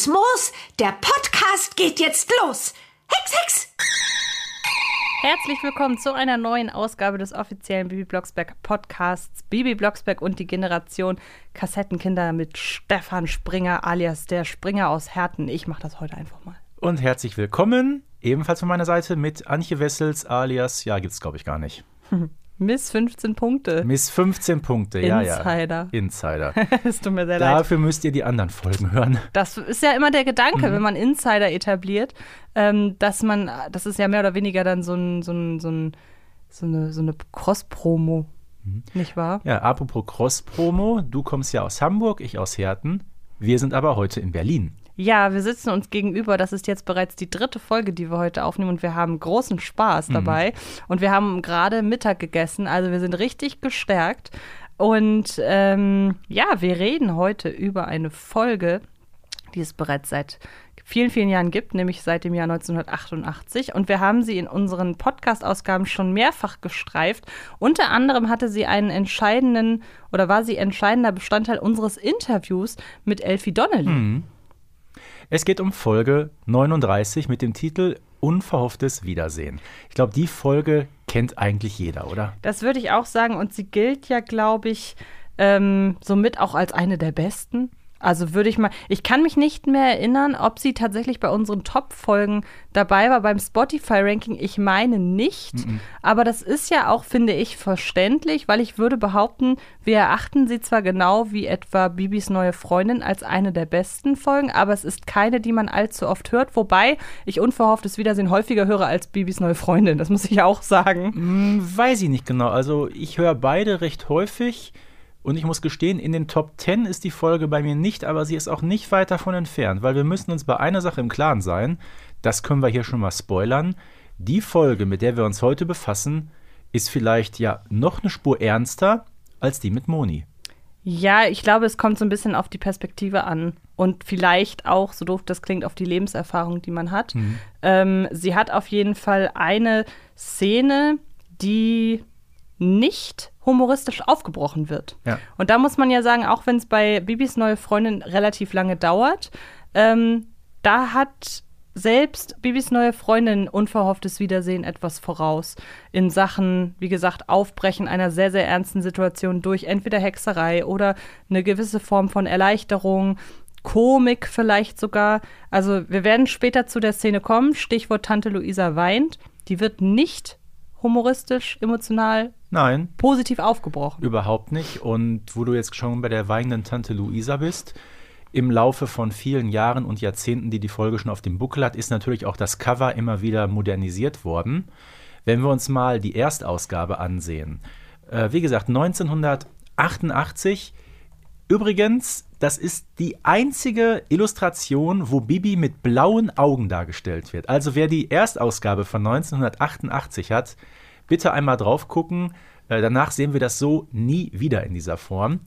grünes Moos, der Podcast geht jetzt los. Hex, Hex! Herzlich willkommen zu einer neuen Ausgabe des offiziellen Bibi Blocksberg Podcasts Bibi Blocksberg und die Generation Kassettenkinder mit Stefan Springer alias der Springer aus Herten. Ich mache das heute einfach mal. Und herzlich willkommen, ebenfalls von meiner Seite, mit Antje Wessels alias, ja, gibt's glaube ich gar nicht. Miss 15 Punkte. Miss 15 Punkte, ja, ja. Insider. Insider. Es tut mir sehr leid. Dafür müsst ihr die anderen Folgen hören. Das ist ja immer der Gedanke, Mhm. wenn man Insider etabliert, ähm, dass man, das ist ja mehr oder weniger dann so, ein, so, ein, so, ein, so eine, so eine Cross-Promo, Mhm. nicht wahr? Ja, apropos Cross-Promo, du kommst ja aus Hamburg, ich aus Herten. Wir sind aber heute in Berlin. Ja, wir sitzen uns gegenüber. Das ist jetzt bereits die dritte Folge, die wir heute aufnehmen und wir haben großen Spaß Mhm. dabei. Und wir haben gerade Mittag gegessen, also wir sind richtig gestärkt. Und ähm, ja, wir reden heute über eine Folge, die es bereits seit vielen, vielen Jahren gibt, nämlich seit dem Jahr 1988. Und wir haben sie in unseren Podcast-Ausgaben schon mehrfach gestreift. Unter anderem hatte sie einen entscheidenden oder war sie entscheidender Bestandteil unseres Interviews mit Elfie Donnelly. Es geht um Folge 39 mit dem Titel Unverhofftes Wiedersehen. Ich glaube, die Folge kennt eigentlich jeder, oder? Das würde ich auch sagen. Und sie gilt ja, glaube ich, ähm, somit auch als eine der besten. Also würde ich mal, ich kann mich nicht mehr erinnern, ob sie tatsächlich bei unseren Top-Folgen dabei war beim Spotify-Ranking. Ich meine nicht. Aber das ist ja auch, finde ich, verständlich, weil ich würde behaupten, wir erachten sie zwar genau wie etwa Bibis neue Freundin als eine der besten Folgen, aber es ist keine, die man allzu oft hört. Wobei ich unverhofftes Wiedersehen häufiger höre als Bibis neue Freundin. Das muss ich auch sagen. Hm, weiß ich nicht genau. Also ich höre beide recht häufig und ich muss gestehen, in den Top 10 ist die Folge bei mir nicht, aber sie ist auch nicht weit davon entfernt, weil wir müssen uns bei einer Sache im Klaren sein, das können wir hier schon mal spoilern. Die Folge, mit der wir uns heute befassen, ist vielleicht ja noch eine Spur ernster als die mit Moni. Ja, ich glaube, es kommt so ein bisschen auf die Perspektive an und vielleicht auch, so doof das klingt, auf die Lebenserfahrung, die man hat. Ähm, sie hat auf jeden Fall eine Szene, die nicht humoristisch aufgebrochen wird. Ja. Und da muss man ja sagen, auch wenn es bei Bibis neue Freundin relativ lange dauert, ähm, da hat selbst Bibis neue Freundin unverhofftes Wiedersehen etwas voraus in Sachen, wie gesagt, Aufbrechen einer sehr, sehr ernsten Situation durch entweder Hexerei oder eine gewisse Form von Erleichterung, Komik vielleicht sogar. Also wir werden später zu der Szene kommen, Stichwort Tante Luisa weint. Die wird nicht humoristisch, emotional, Nein, positiv aufgebrochen. Überhaupt nicht. Und wo du jetzt schon bei der weinenden Tante Luisa bist, im Laufe von vielen Jahren und Jahrzehnten, die die Folge schon auf dem Buckel hat, ist natürlich auch das Cover immer wieder modernisiert worden. Wenn wir uns mal die Erstausgabe ansehen, äh, wie gesagt, 1988, übrigens, das ist die einzige Illustration, wo Bibi mit blauen Augen dargestellt wird. Also wer die Erstausgabe von 1988 hat, bitte einmal drauf gucken. Äh, danach sehen wir das so nie wieder in dieser Form.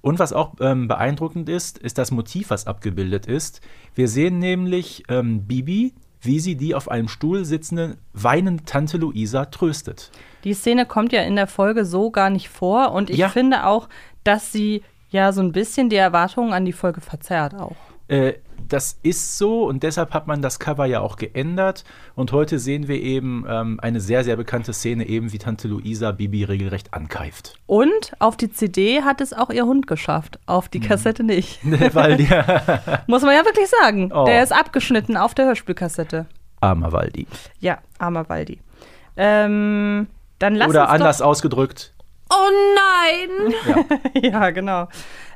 Und was auch ähm, beeindruckend ist, ist das Motiv, was abgebildet ist. Wir sehen nämlich ähm, Bibi, wie sie die auf einem Stuhl sitzende, weinende Tante Luisa tröstet. Die Szene kommt ja in der Folge so gar nicht vor und ich Ja. finde auch, dass sie ja so ein bisschen die Erwartungen an die Folge verzerrt auch. Äh, das ist so und deshalb hat man das Cover ja auch geändert. Und heute sehen wir eben ähm, eine sehr, sehr bekannte Szene, eben wie Tante Luisa Bibi regelrecht ankeift. Und auf die CD hat es auch ihr Hund geschafft, auf Mhm. die Kassette nicht. Weil die Muss man ja wirklich sagen. Oh. Der ist abgeschnitten auf der Hörspielkassette. armer Waldi. Ja, armer Waldi. Ähm, dann lass Oder anders ausgedrückt, Oh nein! doch, Ja, genau.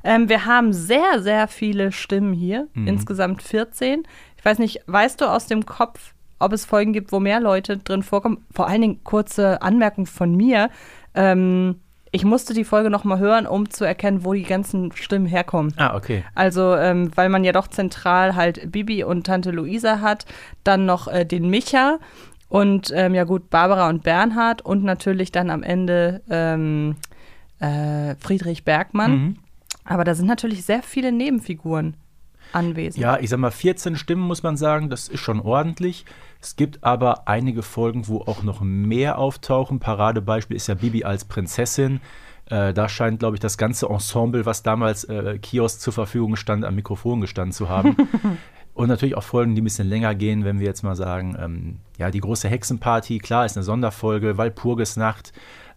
Ähm, wir haben sehr, sehr viele Stimmen hier. Mhm. Insgesamt 14. Ich weiß nicht, weißt du aus dem Kopf, ob es Folgen gibt, wo mehr Leute drin vorkommen? Vor allen Dingen kurze Anmerkung von mir. Ähm, ich musste die Folge noch mal hören, um zu erkennen, wo die ganzen Stimmen herkommen. Ah, okay. Also, ähm, weil man ja doch zentral halt Bibi und Tante Luisa hat, dann noch äh, den Micha und ähm, ja gut, Barbara und Bernhard und natürlich dann am Ende ähm, äh, Friedrich Bergmann. Mhm. Aber da sind natürlich sehr viele Nebenfiguren anwesend. Ja, ich sag mal, 14 Stimmen muss man sagen, das ist schon ordentlich. Es gibt aber einige Folgen, wo auch noch mehr auftauchen. Paradebeispiel ist ja Bibi als Prinzessin. Äh, da scheint, glaube ich, das ganze Ensemble, was damals äh, Kiosk zur Verfügung stand, am Mikrofon gestanden zu haben. Und natürlich auch Folgen, die ein bisschen länger gehen, wenn wir jetzt mal sagen, ähm, ja, die große Hexenparty, klar, ist eine Sonderfolge, Walpurgisnacht,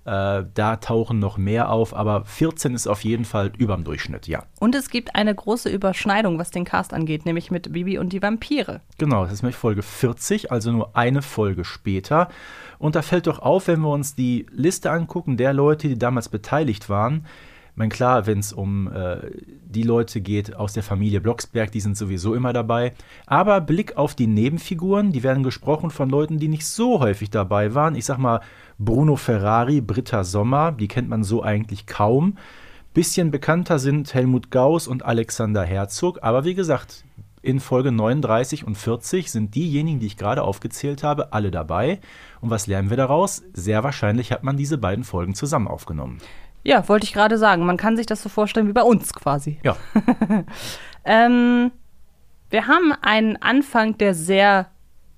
äh, da tauchen noch mehr auf, aber 14 ist auf jeden Fall überm Durchschnitt, ja. Und es gibt eine große Überschneidung, was den Cast angeht, nämlich mit Bibi und die Vampire. Genau, das ist nämlich Folge 40, also nur eine Folge später. Und da fällt doch auf, wenn wir uns die Liste angucken der Leute, die damals beteiligt waren. Meine, klar, wenn es um äh, die Leute geht aus der Familie Blocksberg, die sind sowieso immer dabei. Aber Blick auf die Nebenfiguren, die werden gesprochen von Leuten, die nicht so häufig dabei waren. Ich sag mal, Bruno Ferrari, Britta Sommer, die kennt man so eigentlich kaum. Bisschen bekannter sind Helmut Gauss und Alexander Herzog, aber wie gesagt, in Folge 39 und 40 sind diejenigen, die ich gerade aufgezählt habe, alle dabei. Und was lernen wir daraus? Sehr wahrscheinlich hat man diese beiden Folgen zusammen aufgenommen. Ja, wollte ich gerade sagen. Man kann sich das so vorstellen wie bei uns quasi. Ja. ähm, wir haben einen Anfang, der sehr,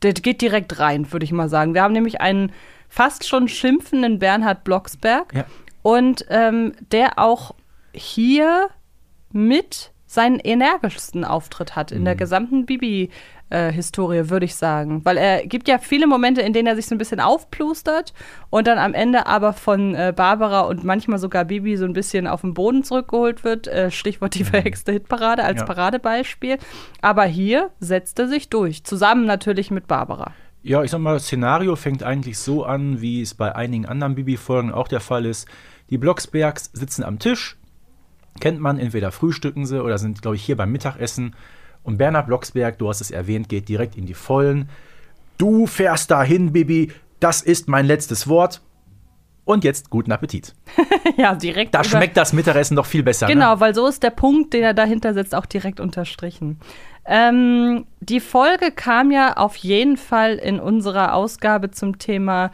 der geht direkt rein, würde ich mal sagen. Wir haben nämlich einen fast schon schimpfenden Bernhard Blocksberg Ja. und ähm, der auch hier mit seinen energischsten Auftritt hat in der gesamten Bibi-Historie, würde ich sagen. Weil er gibt ja viele Momente, in denen er sich so ein bisschen aufplustert und dann am Ende aber von äh, Barbara und manchmal sogar Bibi so ein bisschen auf den Boden zurückgeholt wird. Äh, Stichwort die verhexte Hitparade als Ja. Paradebeispiel. Aber hier setzt er sich durch. Zusammen natürlich mit Barbara. Ja, ich sag mal, das Szenario fängt eigentlich so an, wie es bei einigen anderen Bibi-Folgen auch der Fall ist. Die Blocksbergs sitzen am Tisch, kennt man, entweder frühstücken sie oder sind, glaube ich, hier beim Mittagessen. Und Bernhard Blocksberg, du hast es erwähnt, geht direkt in die Vollen. Du fährst dahin, Bibi, das ist mein letztes Wort. Und jetzt guten Appetit. ja, direkt. Da schmeckt das Mittagessen doch viel besser. Genau, Ne? weil so ist der Punkt, den er dahinter setzt, auch direkt unterstrichen. Ähm, die Folge kam ja auf jeden Fall in unserer Ausgabe zum Thema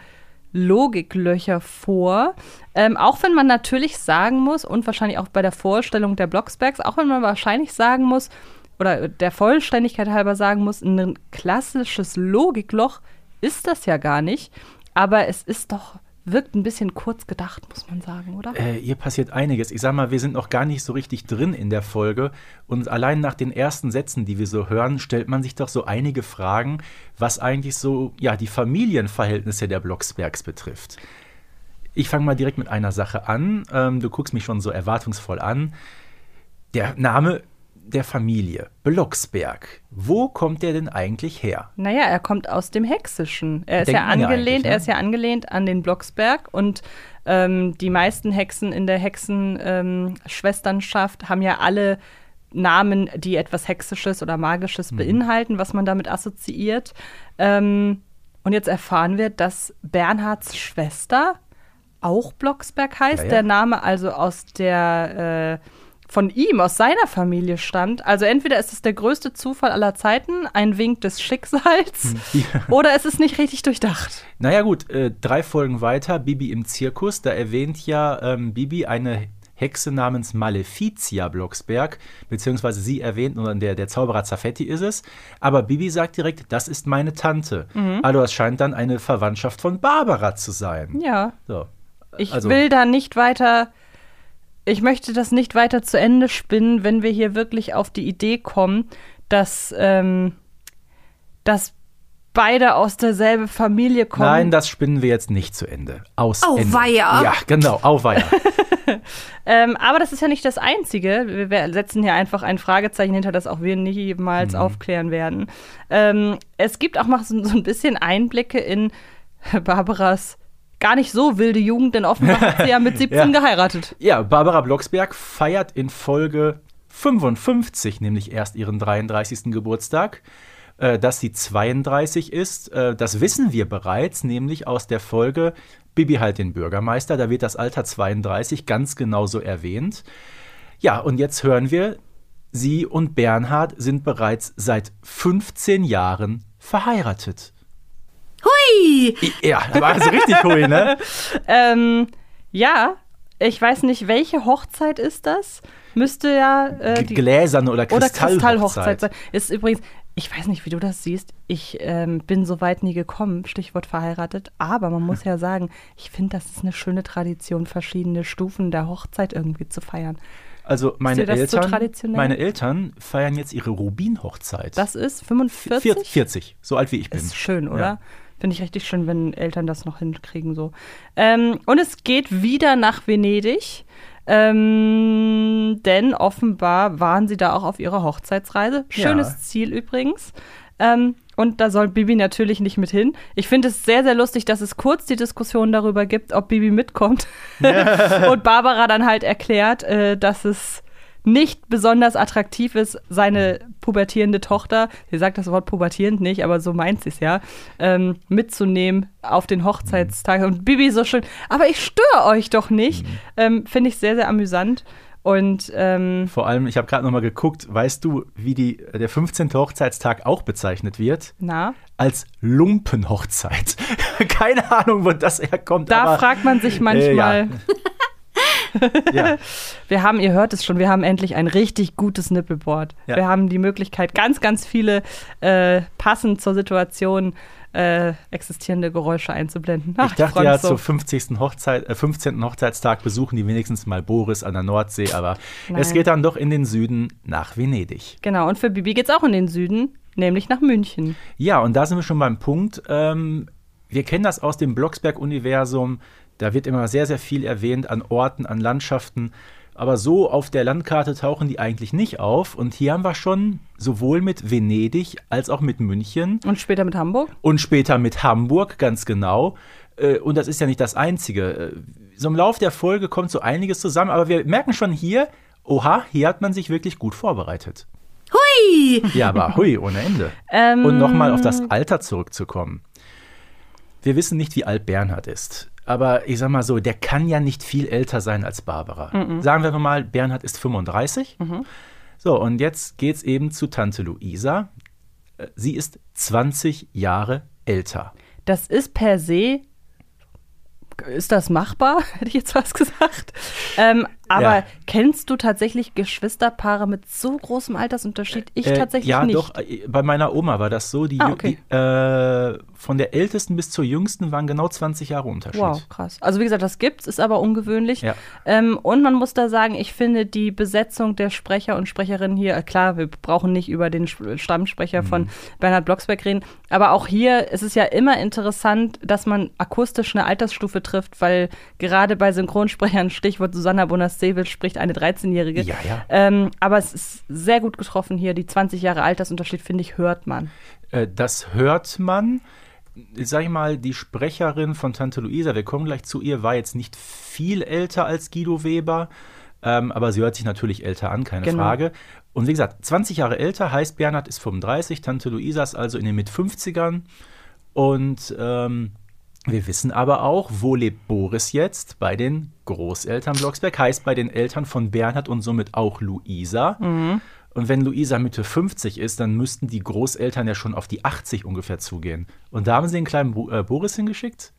Logiklöcher vor. Ähm, auch wenn man natürlich sagen muss, und wahrscheinlich auch bei der Vorstellung der Blocksbergs, auch wenn man wahrscheinlich sagen muss, oder der Vollständigkeit halber sagen muss, ein klassisches Logikloch ist das ja gar nicht. Aber es ist doch, wirkt ein bisschen kurz gedacht, muss man sagen, oder? Äh, hier passiert einiges. Ich sag mal, wir sind noch gar nicht so richtig drin in der Folge. Und allein nach den ersten Sätzen, die wir so hören, stellt man sich doch so einige Fragen, was eigentlich so, ja, die Familienverhältnisse der Blocksbergs betrifft. Ich fange mal direkt mit einer Sache an. Ähm, du guckst mich schon so erwartungsvoll an. Der Name der Familie, Blocksberg. Wo kommt der denn eigentlich her? Naja, er kommt aus dem Hexischen. Er ist Denkt ja angelehnt, ne? er ist ja angelehnt an den Blocksberg und ähm, die meisten Hexen in der Hexenschwesternschaft haben ja alle Namen, die etwas Hexisches oder Magisches Mhm. beinhalten, was man damit assoziiert. Ähm, und jetzt erfahren wir, dass Bernhards Schwester auch Blocksberg heißt. Ja, ja. Der Name also aus der äh, von ihm, aus seiner Familie stammt. Also entweder ist es der größte Zufall aller Zeiten, ein Wink des Schicksals, Ja. oder es ist nicht richtig durchdacht. Naja gut, äh, drei Folgen weiter, Bibi im Zirkus, da erwähnt ja ähm, Bibi eine Hexe namens Maleficia Blocksberg, beziehungsweise sie erwähnt, oder der, der Zauberer Zaffetti ist es, aber Bibi sagt direkt, das ist meine Tante. Also es scheint dann eine Verwandtschaft von Barbara zu sein. Ja. So. Ich Also- will da nicht weiter, ich möchte das nicht weiter zu Ende spinnen, wenn wir hier wirklich auf die Idee kommen, dass, ähm, dass beide aus derselben Familie kommen. Nein, das spinnen wir jetzt nicht zu Ende. Aus Auweia. Ende. Ja, genau, auweia. Ähm, aber das ist ja nicht das Einzige. Wir, setzen hier einfach ein Fragezeichen hinter, das auch wir niemals aufklären werden. Ähm, es gibt auch mal so, so ein bisschen Einblicke in Barbaras gar nicht so wilde Jugend, denn offenbar hat sie ja mit 17 Ja. geheiratet. Ja, Barbara Blocksberg feiert in Folge 55 nämlich erst ihren 33. Geburtstag. Äh, dass sie 32 ist, äh, das wissen wir bereits, nämlich aus der Folge Bibi halt den Bürgermeister. Da wird das Alter 32 ganz genau so erwähnt. Ja, und jetzt hören wir, sie und Bernhard sind bereits seit 15 Jahren verheiratet. Hui! Ja, aber also richtig hui, ne? Ähm, ja, ich weiß nicht, welche Hochzeit ist das? Müsste ja äh, die Gläserne oder oder Kristallhochzeit. Kristallhochzeit sein. Ist übrigens, ich weiß nicht, wie du das siehst. Ich ähm, bin so weit nie gekommen, Stichwort verheiratet. Aber man muss ja sagen, ich finde, das ist eine schöne Tradition, verschiedene Stufen der Hochzeit irgendwie zu feiern. Also meine so Eltern, traditionell? meine Eltern feiern jetzt ihre Rubin-Hochzeit. Das ist 45? 40, 40, so alt wie ich bin. Ist schön, oder? Ja. Finde ich richtig schön, wenn Eltern das noch hinkriegen so. Ähm, und es geht wieder nach Venedig. Ähm, denn offenbar waren sie da auch auf ihrer Hochzeitsreise. Schönes Ja. Ziel übrigens. Ähm, und da soll Bibi natürlich nicht mit hin. Ich finde es sehr, sehr lustig, dass es kurz die Diskussion darüber gibt, ob Bibi mitkommt. und Barbara dann halt erklärt, äh, dass es nicht besonders attraktiv ist, seine pubertierende Tochter, sie sagt das Wort pubertierend nicht, aber so meint sie es ja, ähm, mitzunehmen auf den Hochzeitstag. Und Bibi so schön, aber ich störe euch doch nicht. Ähm, Finde ich sehr, sehr amüsant. Und ähm, Vor allem, ich habe gerade noch mal geguckt, weißt du, wie die, der 15. Hochzeitstag auch bezeichnet wird? na, Als Lumpenhochzeit. Keine Ahnung, wo das herkommt. da aber, fragt man sich manchmal. Äh, ja. Wir haben, ihr hört es schon, wir haben endlich ein richtig gutes Nippelboard. Ja. Wir haben die Möglichkeit, ganz, ganz viele äh, passend zur Situation äh, existierende Geräusche einzublenden. Ach, ich dachte freu ja, so. zur 50. Hochzeit, äh, 15. Hochzeitstag besuchen die wenigstens mal Boris an der Nordsee, aber es Nein. geht dann doch in den Süden nach Venedig. Genau, und für Bibi geht's auch in den Süden, nämlich nach München. Ja, und da sind wir schon beim Punkt. Ähm, wir kennen das aus dem Blocksberg-Universum. Da wird immer sehr, sehr viel erwähnt an Orten, an Landschaften. Aber so auf der Landkarte tauchen die eigentlich nicht auf. Und hier haben wir schon sowohl mit Venedig als auch mit München Und später mit Hamburg? und später mit Hamburg, ganz genau. Äh, Und das ist ja nicht das Einzige. Äh, So im Lauf der Folge kommt so einiges zusammen. Aber wir merken schon hier, oha, hier hat man sich wirklich gut vorbereitet. Hui! Ja, aber hui, ohne Ende. Ähm, Und nochmal auf das Alter zurückzukommen. Wir wissen nicht, wie alt Bernhard ist. Aber ich sag mal so, der kann ja nicht viel älter sein als Barbara. Sagen wir mal, Bernhard ist 35. So, und jetzt geht's eben zu Tante Luisa. Äh, Sie ist 20 Jahre älter. Das ist per se. Ist das machbar? Hätte ich jetzt was gesagt. Ähm, aber Ja. kennst du tatsächlich Geschwisterpaare mit so großem Altersunterschied? Ich Äh, tatsächlich ja, nicht. doch, äh, bei meiner Oma war das so. Die, Ah, okay. die, äh, von der ältesten bis zur jüngsten waren genau 20 Jahre Unterschied. Wow, krass. Also wie gesagt, das gibt's, ist aber ungewöhnlich. Ja. Ähm, und man muss da sagen, ich finde die Besetzung der Sprecher und Sprecherinnen hier, äh, klar, wir brauchen nicht über den Stammsprecher Mhm. von Bernhard Blocksberg reden, aber auch hier ist es ja immer interessant, dass man akustisch eine Altersstufe trifft, weil gerade bei Synchronsprechern, Stichwort Susanna Bonas-Sewitsch spricht eine 13-Jährige. Ja, ja. Ähm, aber es ist sehr gut getroffen hier. Die 20 Jahre Altersunterschied, finde ich, hört man. Äh, das hört man. Sag ich mal, die Sprecherin von Tante Luisa, wir kommen gleich zu ihr, war jetzt nicht viel älter als Guido Weber, ähm, aber sie hört sich natürlich älter an, keine Genau. Frage. Und wie gesagt, 20 Jahre älter heißt Bernhard ist 35, Tante Luisa ist also in den Mit-50ern. Und ähm, wir wissen aber auch, wo lebt Boris jetzt? Bei den Großeltern Blocksberg, heißt bei den Eltern von Bernhard und somit auch Luisa. Und wenn Luisa Mitte 50 ist, dann müssten die Großeltern ja schon auf die 80 ungefähr zugehen. Und da haben sie den kleinen Bo äh, Boris hingeschickt?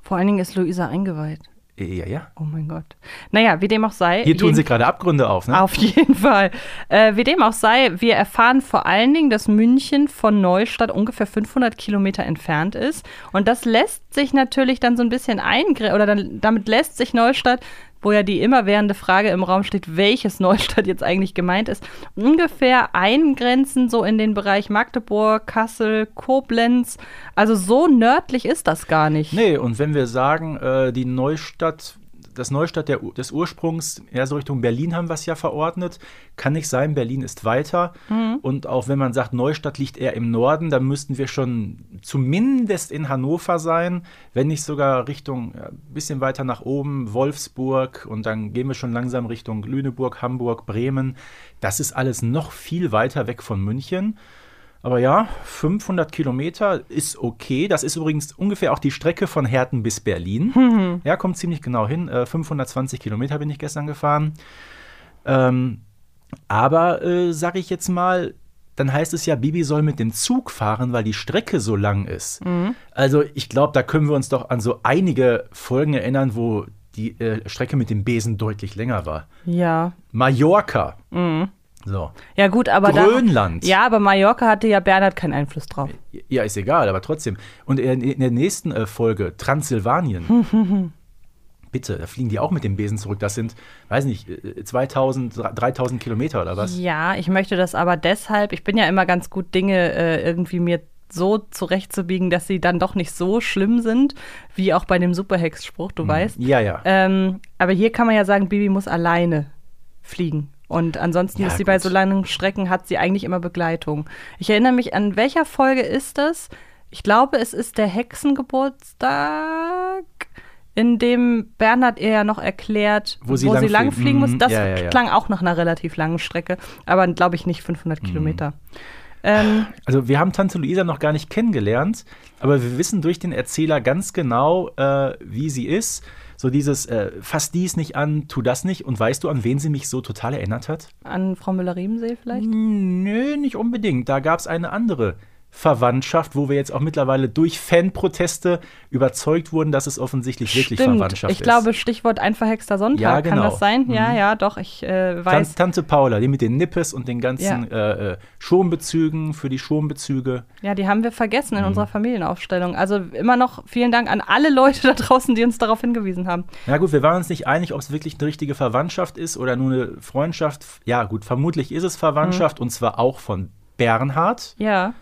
Vor allen Dingen ist Luisa eingeweiht. Ja, ja. Oh mein Gott. Naja, wie dem auch sei. Hier tun sie gerade Abgründe auf, ne? Auf jeden Fall. Äh, wie dem auch sei, wir erfahren vor allen Dingen, dass München von Neustadt ungefähr 500 Kilometer entfernt ist. Und das lässt sich natürlich dann so ein bisschen eingrenzen, oder dann, damit lässt sich Neustadt, wo ja die immerwährende Frage im Raum steht, welches Neustadt jetzt eigentlich gemeint ist, ungefähr eingrenzen, so in den Bereich Magdeburg, Kassel, Koblenz. Also so nördlich ist das gar nicht. Nee, und wenn wir sagen, äh, die Neustadt, das Neustadt der, des Ursprungs, eher so Richtung Berlin haben wir es ja verordnet, kann nicht sein, Berlin ist weiter. Und auch wenn man sagt, Neustadt liegt eher im Norden, dann müssten wir schon zumindest in Hannover sein, wenn nicht sogar Richtung, ein bisschen weiter nach oben, Wolfsburg und dann gehen wir schon langsam Richtung Lüneburg, Hamburg, Bremen. Das ist alles noch viel weiter weg von München. Aber ja, 500 Kilometer ist okay. Das ist übrigens ungefähr auch die Strecke von Herten bis Berlin. Ja, kommt ziemlich genau hin. Äh, 520 Kilometer bin ich gestern gefahren. Ähm, aber, äh, sag ich jetzt mal, dann heißt es ja, Bibi soll mit dem Zug fahren, weil die Strecke so lang ist. Also ich glaube, da können wir uns doch an so einige Folgen erinnern, wo die äh, Strecke mit dem Besen deutlich länger war. Ja. Mallorca. So. Ja, gut, aber Grönland. Da, ja, aber Mallorca hatte ja Bernhard keinen Einfluss drauf. Ja, ist egal, aber trotzdem. Und in, der nächsten äh, Folge, Transsilvanien. Bitte, da fliegen die auch mit dem Besen zurück. Das sind, weiß nicht, äh, 2000, 3000 Kilometer oder was? Ja, ich möchte das aber deshalb, ich bin ja immer ganz gut, Dinge äh, irgendwie mir so zurechtzubiegen, dass sie dann doch nicht so schlimm sind, wie auch bei dem Superhex-Spruch, du weißt. Ja, ja. Ähm, aber hier kann man ja sagen, Bibi muss alleine fliegen. Und ansonsten Ja, ist sie bei gut. so langen Strecken, hat sie eigentlich immer Begleitung. Ich erinnere mich, an welcher Folge ist das? Ich glaube, es ist der Hexengeburtstag, in dem Bernhard ihr ja noch erklärt, Wo sie lang lang fliegen. fliegen muss. Mhm, Das ja, ja, klang auch nach einer relativ langen Strecke, aber glaube ich nicht 500 Kilometer. Ähm, Also wir haben Tante Luisa noch gar nicht kennengelernt, aber wir wissen durch den Erzähler ganz genau, äh, wie sie ist. So dieses, äh, fass dies nicht an, tu das nicht. Und weißt du, an wen sie mich so total erinnert hat? an Frau Müller-Riemensee vielleicht? Nö, nicht unbedingt. Da gab es eine andere Verwandtschaft, wo wir jetzt auch mittlerweile durch Fanproteste überzeugt wurden, dass es offensichtlich wirklich Verwandtschaft ich ist. glaube, Stichwort ein verhexter Sonntag, Ja, kann genau. das sein? Ja, Mhm. ja, doch, ich äh, weiß. Tante Paula, die mit den Nippes und den ganzen äh, äh, Schonbezügen für die Schonbezüge. Ja, die haben wir vergessen Mhm. in unserer Familienaufstellung. Also immer noch vielen Dank an alle Leute da draußen, die uns darauf hingewiesen haben. Na gut, wir waren uns nicht einig, ob es wirklich eine richtige Verwandtschaft ist oder nur eine Freundschaft. Ja, gut, vermutlich ist es Verwandtschaft und zwar auch von Bernhard. Ja.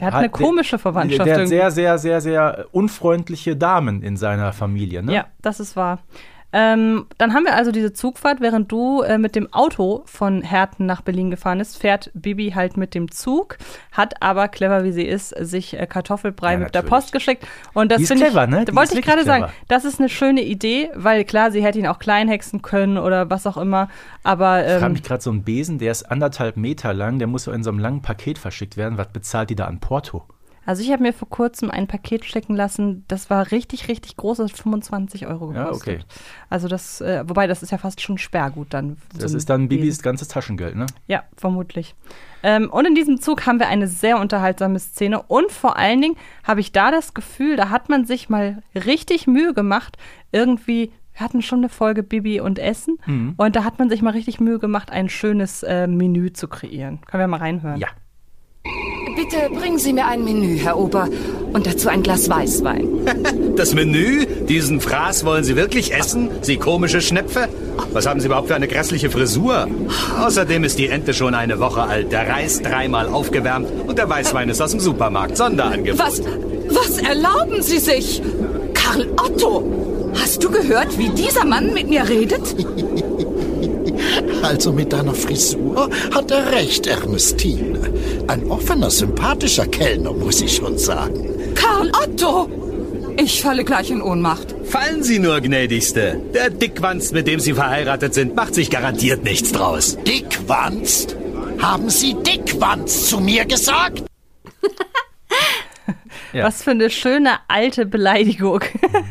Der hat Hat- eine komische Der, Verwandtschaft. der hat irgendwie. sehr, sehr, sehr, sehr unfreundliche Damen in seiner Familie. Ne? Ja, das ist wahr. Ähm, dann haben wir also diese Zugfahrt, während du äh, mit dem Auto von Herten nach Berlin gefahren bist, fährt Bibi halt mit dem Zug, hat aber, clever wie sie ist, sich äh, Kartoffelbrei Ja, mit der. Post geschickt. Und das finde clever, ich, ne? Die wollte ich gerade sagen, das ist eine schöne Idee, weil klar, sie hätte ihn auch klein hexen können oder was auch immer, aber Ich frage ähm, mich gerade so ein Besen, der ist anderthalb Meter lang, der muss so in so einem langen Paket verschickt werden. Was bezahlt die da an Porto? Also ich habe mir vor kurzem ein Paket schicken lassen, das war richtig, richtig groß, das hat 25 Euro Ja, gekostet. okay. Also das, äh, wobei das ist ja fast schon Sperrgut dann. Das zum ist dann. Bibis ganzes Taschengeld, ne? Ja, vermutlich. Ähm, und in diesem Zug haben wir eine sehr unterhaltsame Szene. Und vor allen Dingen habe ich da das Gefühl, da hat man sich mal richtig Mühe gemacht. Irgendwie, wir hatten schon eine Folge Bibi und Essen. Mhm. Und da hat man sich mal richtig Mühe gemacht, ein schönes äh, Menü zu kreieren. Können wir mal reinhören? Ja. Bitte bringen Sie mir ein Menü, Herr Ober. Und dazu ein Glas Weißwein. Das Menü? Diesen Fraß wollen Sie wirklich essen? Sie komische Schnepfe? Was haben Sie überhaupt für eine grässliche Frisur? Außerdem ist die Ente schon eine Woche alt, der Reis dreimal aufgewärmt und der Weißwein ist aus dem Supermarkt. Sonderangebot. Was, was erlauben Sie sich? Karl Otto, hast du gehört, wie dieser Mann mit mir redet? Also mit deiner Frisur hat er recht, Ernestine. Ein offener, sympathischer Kellner, muss ich schon sagen. Karl Otto! Ich falle gleich in Ohnmacht. Fallen Sie nur, gnädigste. Der Dickwanst, mit dem Sie verheiratet sind, macht sich garantiert nichts draus. Dickwanst? Haben Sie Dickwanst zu mir gesagt? Ja. Was für eine schöne alte Beleidigung.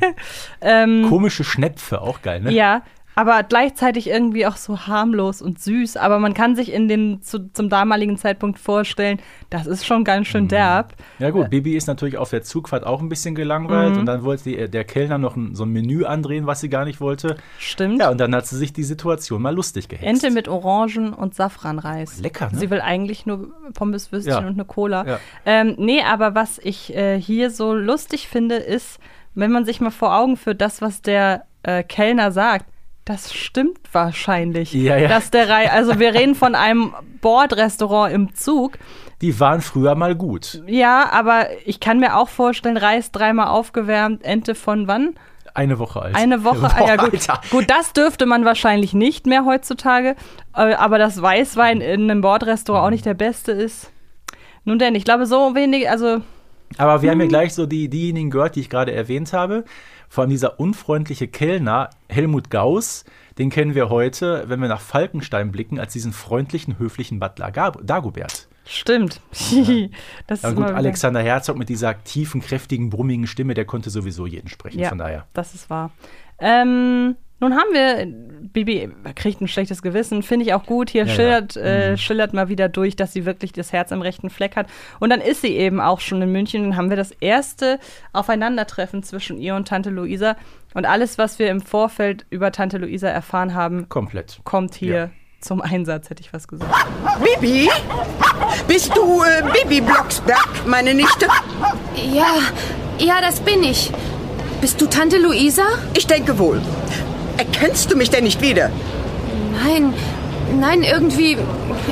ähm, Komische Schnepfe, auch geil, ne? Ja, aber gleichzeitig irgendwie auch so harmlos und süß. Aber man kann sich in den zu, zum damaligen Zeitpunkt vorstellen, das ist schon ganz schön derb. Ja gut, Bibi ist natürlich auf der Zugfahrt auch ein bisschen gelangweilt Mhm. und dann wollte die, der Kellner noch ein, so ein Menü andrehen, was sie gar nicht wollte. Stimmt. Ja, und dann hat sie sich die Situation mal lustig gehext. Ente mit Orangen und Safranreis. Lecker, ne? Sie will eigentlich nur Pommeswürstchen Ja. und eine Cola. Ja. Ähm, nee, aber was ich äh, hier so lustig finde, ist, wenn man sich mal vor Augen führt, das, was der äh, Kellner sagt, das stimmt wahrscheinlich. Ja, ja. Dass der Rei also wir reden von einem Bordrestaurant im Zug. Die waren früher mal gut. Ja, aber ich kann mir auch vorstellen, Reis dreimal aufgewärmt, Ente von wann? Eine Woche alt. Eine Woche, ah, ja gut. Alter. Gut, das dürfte man wahrscheinlich nicht mehr heutzutage. Äh, Aber dass Weißwein in einem Bordrestaurant auch nicht der beste ist. Nun denn, ich glaube so wenig, also Aber wir haben ja gleich so die, diejenigen gehört, die ich gerade erwähnt habe. Vor allem dieser unfreundliche Kellner, Helmut Gauss, den kennen wir heute, wenn wir nach Falkenstein blicken, als diesen freundlichen, höflichen Butler Dagobert. stimmt. das ist gut, wieder- Alexander Herzog mit dieser tiefen, kräftigen, brummigen Stimme, der konnte sowieso jeden sprechen, Ja, von daher. das ist wahr. Ähm, nun haben wir, Bibi kriegt ein schlechtes Gewissen, finde ich auch gut. Hier Ja, ja. schillert, Äh, schillert mal wieder durch, dass sie wirklich das Herz am rechten Fleck hat. Und dann ist sie eben auch schon in München. Dann haben wir das erste Aufeinandertreffen zwischen ihr und Tante Luisa. Und alles, was wir im Vorfeld über Tante Luisa erfahren haben, Komplett. kommt hier Ja. zum Einsatz, hätte ich was gesagt. Bibi? Bist du äh, Bibi Blocksberg, meine Nichte? Ja, ja, das bin ich. Bist du Tante Luisa? Ich denke wohl. Erkennst du mich denn nicht wieder? Nein, nein, irgendwie.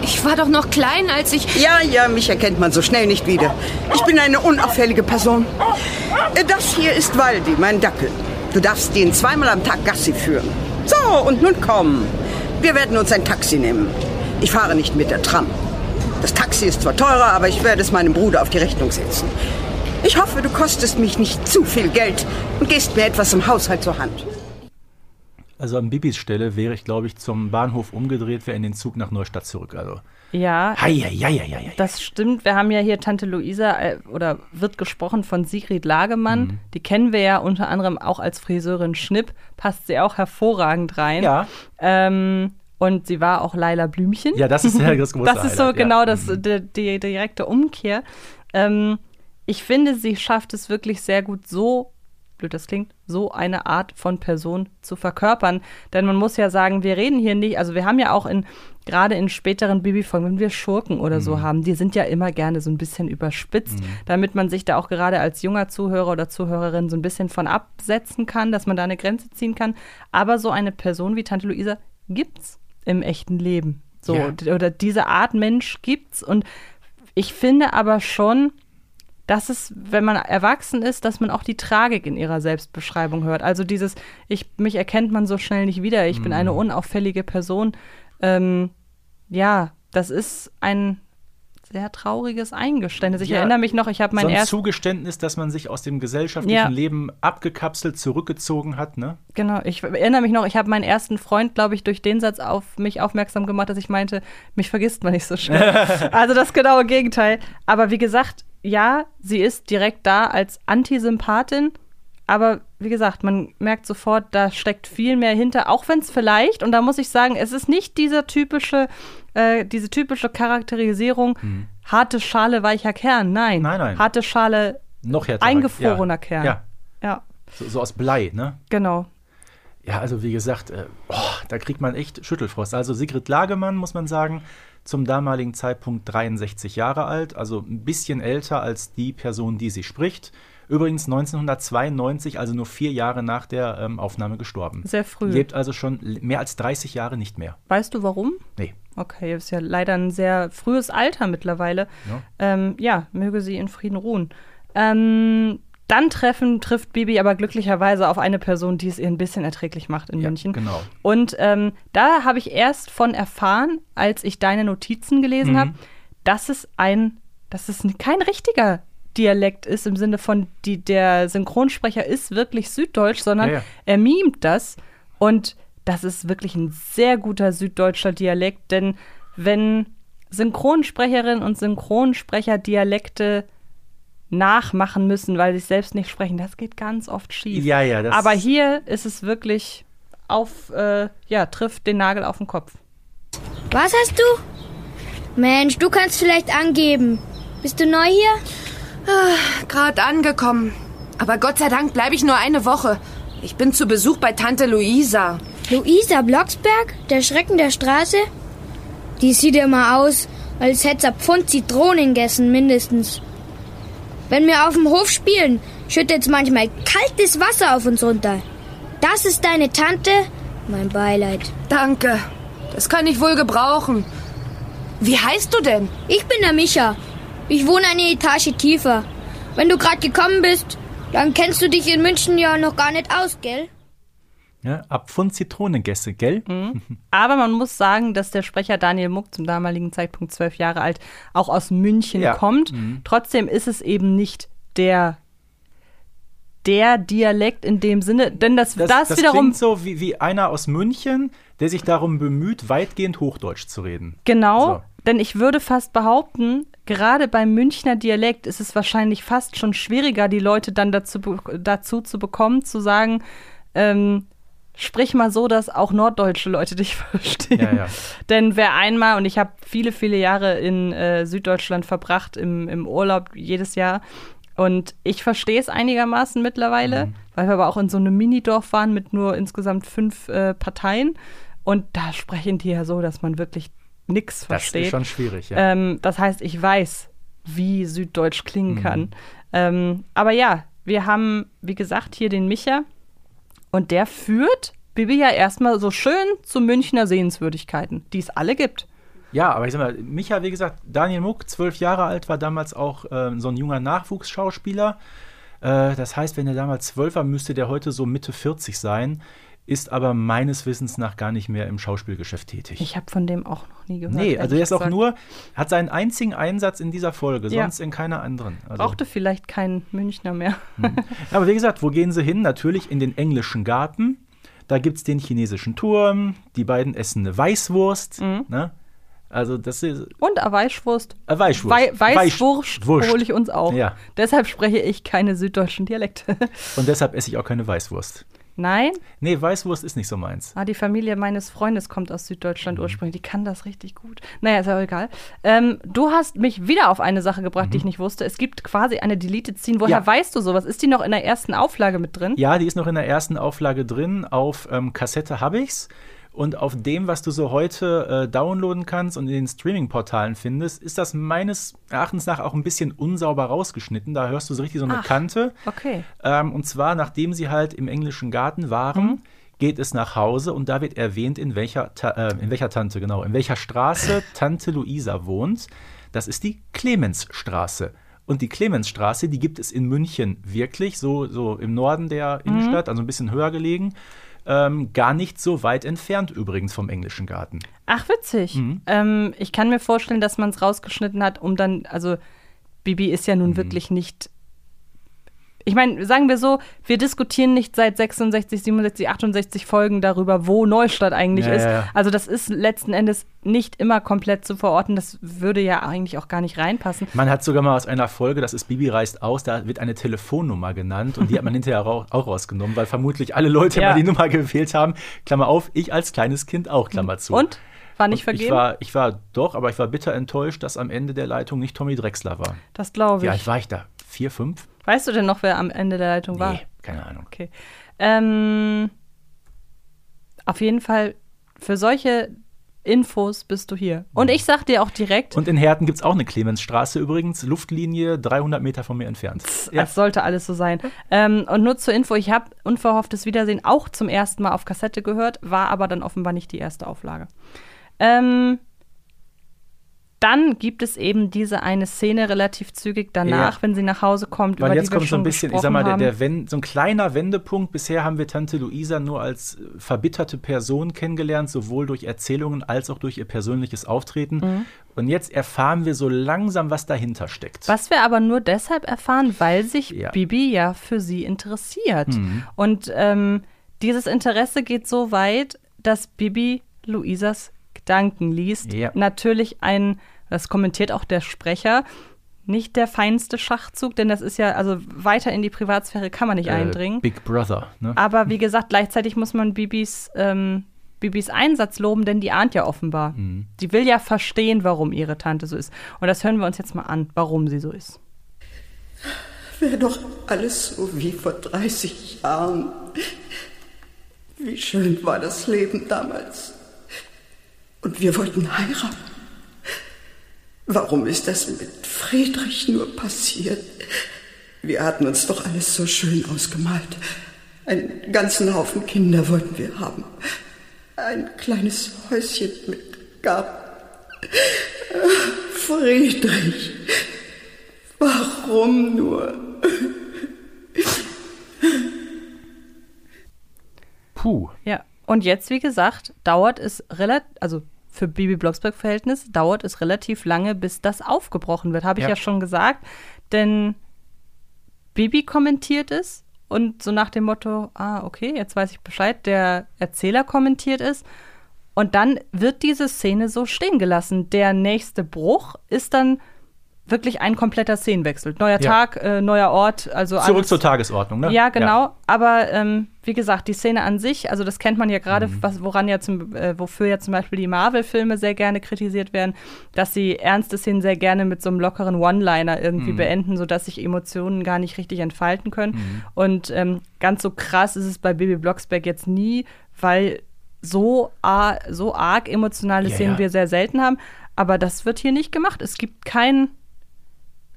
Ich war doch noch klein, als ich. Ja, ja, mich erkennt man so schnell nicht wieder. Ich bin eine unauffällige Person. Äh, Das hier ist Waldi, mein Dackel. Du darfst ihn zweimal am Tag Gassi führen. So, und nun komm. Wir werden uns ein Taxi nehmen. Ich fahre nicht mit der Tram. Das Taxi ist zwar teurer, aber ich werde es meinem Bruder auf die Rechnung setzen. Ich hoffe, du kostest mich nicht zu viel Geld und gehst mir etwas im Haushalt zur Hand. Also an Bibis Stelle wäre ich, glaube ich, zum Bahnhof umgedreht, wäre in den Zug nach Neustadt zurück. Also, Ja, hei, hei, hei, hei. Das stimmt. Wir haben ja hier Tante Luisa äh, oder wird gesprochen von Sigrid Lagemann. Mhm. Die kennen wir ja unter anderem auch als Friseurin Schnipp. Passt sie auch hervorragend rein. Ja. Ähm, und sie war auch Laila Blümchen. Ja, das ist ja das große Das ist so Highlight, ja. genau das, die, die direkte Umkehr. Ähm, ich finde, sie schafft es wirklich sehr gut, so, blöd das klingt, so eine Art von Person zu verkörpern. Denn man muss ja sagen, wir reden hier nicht, also wir haben ja auch in, gerade in späteren Bibi-Folgen, wenn wir Schurken oder Mhm. so haben, die sind ja immer gerne so ein bisschen überspitzt, damit man sich da auch gerade als junger Zuhörer oder Zuhörerin so ein bisschen von absetzen kann, dass man da eine Grenze ziehen kann. Aber so eine Person wie Tante Luisa gibt's im echten Leben. So, Ja. oder diese Art Mensch gibt's. Und ich finde aber schon, dass es, wenn man erwachsen ist, dass man auch die Tragik in ihrer Selbstbeschreibung hört. Also dieses, ich, mich erkennt man so schnell nicht wieder, ich bin Mhm. eine unauffällige Person. Ähm, ja, das ist ein sehr trauriges Eingeständnis. Ich Ja, erinnere mich noch, ich habe mein so ein erstes Zugeständnis, dass man sich aus dem gesellschaftlichen Ja. Leben abgekapselt zurückgezogen hat, ne? Genau, ich erinnere mich noch, ich habe meinen ersten Freund, glaube ich, durch den Satz auf mich aufmerksam gemacht, dass ich meinte, mich vergisst man nicht so schnell. also das genaue Gegenteil. Aber wie gesagt, ja, sie ist direkt da als Antisympathin. Aber wie gesagt, man merkt sofort, da steckt viel mehr hinter, auch wenn es vielleicht, und da muss ich sagen, es ist nicht dieser typische, äh, diese typische Charakterisierung, harte Schale, weicher Kern. Nein, Hm. Nein, nein. harte Schale, Noch härter. Eingefrorener ja. Kern. Ja, ja, so, so aus Blei, ne? genau. Ja, also wie gesagt, äh, oh, da kriegt man echt Schüttelfrost. Also Sigrid Lagemann, muss man sagen, zum damaligen Zeitpunkt 63 Jahre alt, also ein bisschen älter als die Person, die sie spricht. Übrigens 1992, also nur vier Jahre nach der ähm, Aufnahme gestorben. Sehr früh. Lebt also schon mehr als 30 Jahre nicht mehr. Weißt du warum? Nee. Okay, ist ja leider ein sehr frühes Alter mittlerweile. Ja. Ähm, ja, möge sie in Frieden ruhen. Ähm, dann treffen, trifft Bibi aber glücklicherweise auf eine Person, die es ihr ein bisschen erträglich macht in Ja, München. genau. Und ähm, da habe ich erst von erfahren, als ich deine Notizen gelesen Mhm. habe, dass es ein, dass es kein richtiger Dialekt ist im Sinne von die, der Synchronsprecher ist wirklich süddeutsch, sondern Ja, ja. er mimt das und das ist wirklich ein sehr guter süddeutscher Dialekt, denn wenn Synchronsprecherinnen und Synchronsprecher Dialekte nachmachen müssen, weil sie es selbst nicht sprechen, das geht ganz oft schief. Ja, ja, das- Aber hier ist es wirklich auf, äh, ja, trifft den Nagel auf den Kopf. Was hast du? Mensch, du kannst vielleicht angeben. Bist du neu hier? Gerade angekommen. Aber Gott sei Dank bleibe ich nur eine Woche. Ich bin zu Besuch bei Tante Luisa. Luisa Blocksberg, der Schrecken der Straße? Die sieht ja mal aus, als hätte sie Pfund Zitronen gegessen, mindestens. Wenn wir auf dem Hof spielen, schüttet's manchmal kaltes Wasser auf uns runter. Das ist deine Tante? Mein Beileid. Danke. Das kann ich wohl gebrauchen. Wie heißt du denn? Ich bin der Micha. Ich wohne eine Etage tiefer. Wenn du gerade gekommen bist, dann kennst du dich in München ja noch gar nicht aus, gell? Ja, ab Pfund Zitronengässe, gell? Aber man muss sagen, dass der Sprecher Daniel Muck zum damaligen Zeitpunkt zwölf Jahre alt auch aus München Ja. kommt. Mhm. Trotzdem ist es eben nicht der der Dialekt in dem Sinne, denn das, das, Das, das wiederum klingt so wie, wie einer aus München, der sich darum bemüht, weitgehend Hochdeutsch zu reden. Genau, So. denn ich würde fast behaupten, gerade beim Münchner Dialekt ist es wahrscheinlich fast schon schwieriger, die Leute dann dazu, dazu zu bekommen, zu sagen, ähm, sprich mal so, dass auch norddeutsche Leute dich verstehen. Ja, ja. Denn wer einmal, und ich habe viele, viele Jahre in äh, Süddeutschland verbracht, im, im Urlaub jedes Jahr, und ich verstehe es einigermaßen mittlerweile, Mhm. weil wir aber auch in so einem Minidorf waren mit nur insgesamt fünf äh, Parteien. Und da sprechen die ja so, dass man wirklich nichts Das versteht. ist schon schwierig, ja. Ähm, das heißt, ich weiß, wie Süddeutsch klingen Mhm. kann. Ähm, aber ja, wir haben, wie gesagt, hier den Micha und der führt Bibi ja erstmal so schön zu Münchner Sehenswürdigkeiten, die es alle gibt. Ja, aber ich sag mal, Micha, wie gesagt, Daniel Muck, zwölf Jahre alt, war damals auch ähm, so ein junger Nachwuchsschauspieler. Äh, das heißt, wenn er damals zwölf war, müsste der heute so Mitte 40 sein, ist aber meines Wissens nach gar nicht mehr im Schauspielgeschäft tätig. Ich habe von dem auch noch nie gehört. nee, also er ist auch nur, hat seinen einzigen Einsatz in dieser Folge, Ja. sonst in keiner anderen. Also, Brauchte vielleicht keinen Münchner mehr. aber wie gesagt, wo gehen sie hin? Natürlich in den englischen Garten. Da gibt es den chinesischen Turm, die beiden essen eine Weißwurst. Mhm. Ne? Also das ist Und eine Weißwurst. äh, Weißwurst. Wei Weißwurst Wurst. hole ich uns auch. Ja. Deshalb spreche ich keine süddeutschen Dialekte. Und deshalb esse ich auch keine Weißwurst. Nein? Nee, Weißwurst ist nicht so meins. Ah, die Familie meines Freundes kommt aus Süddeutschland Mhm. ursprünglich. Die kann das richtig gut. Naja, ist ja auch egal. Ähm, du hast mich wieder auf eine Sache gebracht, die ich nicht wusste. Es gibt quasi eine Deleted Scene. Woher Mhm. Ja. weißt du sowas? Ist die noch in der ersten Auflage mit drin? Ja, die ist noch in der ersten Auflage drin. Auf ähm, Kassette habe ich's. Und auf dem, was du so heute äh, downloaden kannst und in den Streaming-Portalen findest, ist das meines Erachtens nach auch ein bisschen unsauber rausgeschnitten. Da hörst du so richtig so eine Ach. Kante. Okay. Ähm, und zwar, nachdem sie halt im englischen Garten waren, Mhm. geht es nach Hause und da wird erwähnt, in welcher, Ta äh, in welcher Tante, genau, in welcher Straße Tante Luisa wohnt. Das ist die Clemensstraße. Und die Clemensstraße, die gibt es in München wirklich, so, so im Norden der Mhm. Innenstadt, also ein bisschen höher gelegen. Ähm, gar nicht so weit entfernt übrigens vom englischen Garten. Ach, witzig. Mhm. Ähm, ich kann mir vorstellen, dass man es rausgeschnitten hat, um dann, also Bibi ist ja Mhm. nun wirklich nicht. Ich meine, sagen wir so, wir diskutieren nicht seit 66, 67, 68 Folgen darüber, wo Neustadt eigentlich Ja, ist. ja, ja. Also das ist letzten Endes nicht immer komplett zu verorten. Das würde ja eigentlich auch gar nicht reinpassen. Man hat sogar mal aus einer Folge, das ist Bibi reist aus, da wird eine Telefonnummer genannt und die hat man hinterher auch, rausgenommen, weil vermutlich alle Leute Ja. mal die Nummer gewählt haben. Klammer auf, ich als kleines Kind auch, Klammer zu. Und? War nicht Und ich vergeben? war, ich war doch, aber ich war bitter enttäuscht, dass am Ende der Leitung nicht Tommy Drexler war. das glaube Wie ich. alt war ich da? Vier, fünf? Weißt du denn noch, wer am Ende der Leitung war? Nee, keine Ahnung. Okay. Ähm, auf jeden Fall, für solche Infos bist du hier. Und ich sag dir auch direkt, Und in Herten gibt es auch eine Clemensstraße übrigens, Luftlinie 300 Meter von mir entfernt. Ja. es sollte alles so sein. Ähm, und nur zur Info, ich habe Unverhofftes Wiedersehen auch zum ersten Mal auf Kassette gehört, war aber dann offenbar nicht die erste Auflage. Ähm, dann gibt es eben diese eine Szene relativ zügig danach, Ja. wenn sie nach Hause kommt, Weil jetzt kommt so ein bisschen, ich sag mal, der, der Wen- so ein kleiner Wendepunkt. Bisher haben wir Tante Luisa nur als äh, verbitterte Person kennengelernt, sowohl durch Erzählungen als auch durch ihr persönliches Auftreten. Mhm. Und jetzt erfahren wir so langsam, was dahinter steckt. Was wir aber nur deshalb erfahren, weil sich Ja. Mhm. Bibi ja für sie interessiert. Und ähm, dieses Interesse geht so weit, dass Bibi Luisas Gedanken liest. Ja. Natürlich ein, das kommentiert auch der Sprecher, nicht der feinste Schachzug, denn das ist ja, also weiter in die Privatsphäre kann man nicht Äh, eindringen. Big Brother. Ne? Aber wie gesagt, gleichzeitig muss man Bibis, ähm, Bibis Einsatz loben, denn die ahnt ja offenbar. Mhm. Die will ja verstehen, warum ihre Tante so ist. Und das hören wir uns jetzt mal an, warum sie so ist. Wäre doch alles so wie vor 30 Jahren. Wie schön war das Leben damals. Und wir wollten heiraten. Warum ist das mit Friedrich nur passiert? Wir hatten uns doch alles so schön ausgemalt. Einen ganzen Haufen Kinder wollten wir haben. Ein kleines Häuschen mit Garten. Friedrich, warum nur? Puh. Ja, und jetzt, wie gesagt, dauert es relativ, also für Bibi Blocksberg-Verhältnis dauert es relativ lange, bis das aufgebrochen wird, habe ich ja. Ja. schon gesagt. Denn Bibi kommentiert es und so nach dem Motto, ah, okay, jetzt weiß ich Bescheid, der Erzähler kommentiert es. Und dann wird diese Szene so stehen gelassen. Der nächste Bruch ist dann wirklich ein kompletter Szenenwechsel. Neuer Ja. Tag, äh, neuer Ort, also Zurück alles- zur Tagesordnung, ne? ja, genau. Aber ähm, wie gesagt, die Szene an sich, also das kennt man ja gerade, was woran ja zum, äh, wofür ja zum Beispiel die Marvel-Filme sehr gerne kritisiert werden, dass sie ernste Szenen sehr gerne mit so einem lockeren One-Liner irgendwie beenden, sodass sich Emotionen gar nicht richtig entfalten können. Und ähm, ganz so krass ist es bei Baby Blocksberg jetzt nie, weil so, so arg emotionale Ja, Szenen ja. wir sehr selten haben. Aber das wird hier nicht gemacht. Es gibt kein,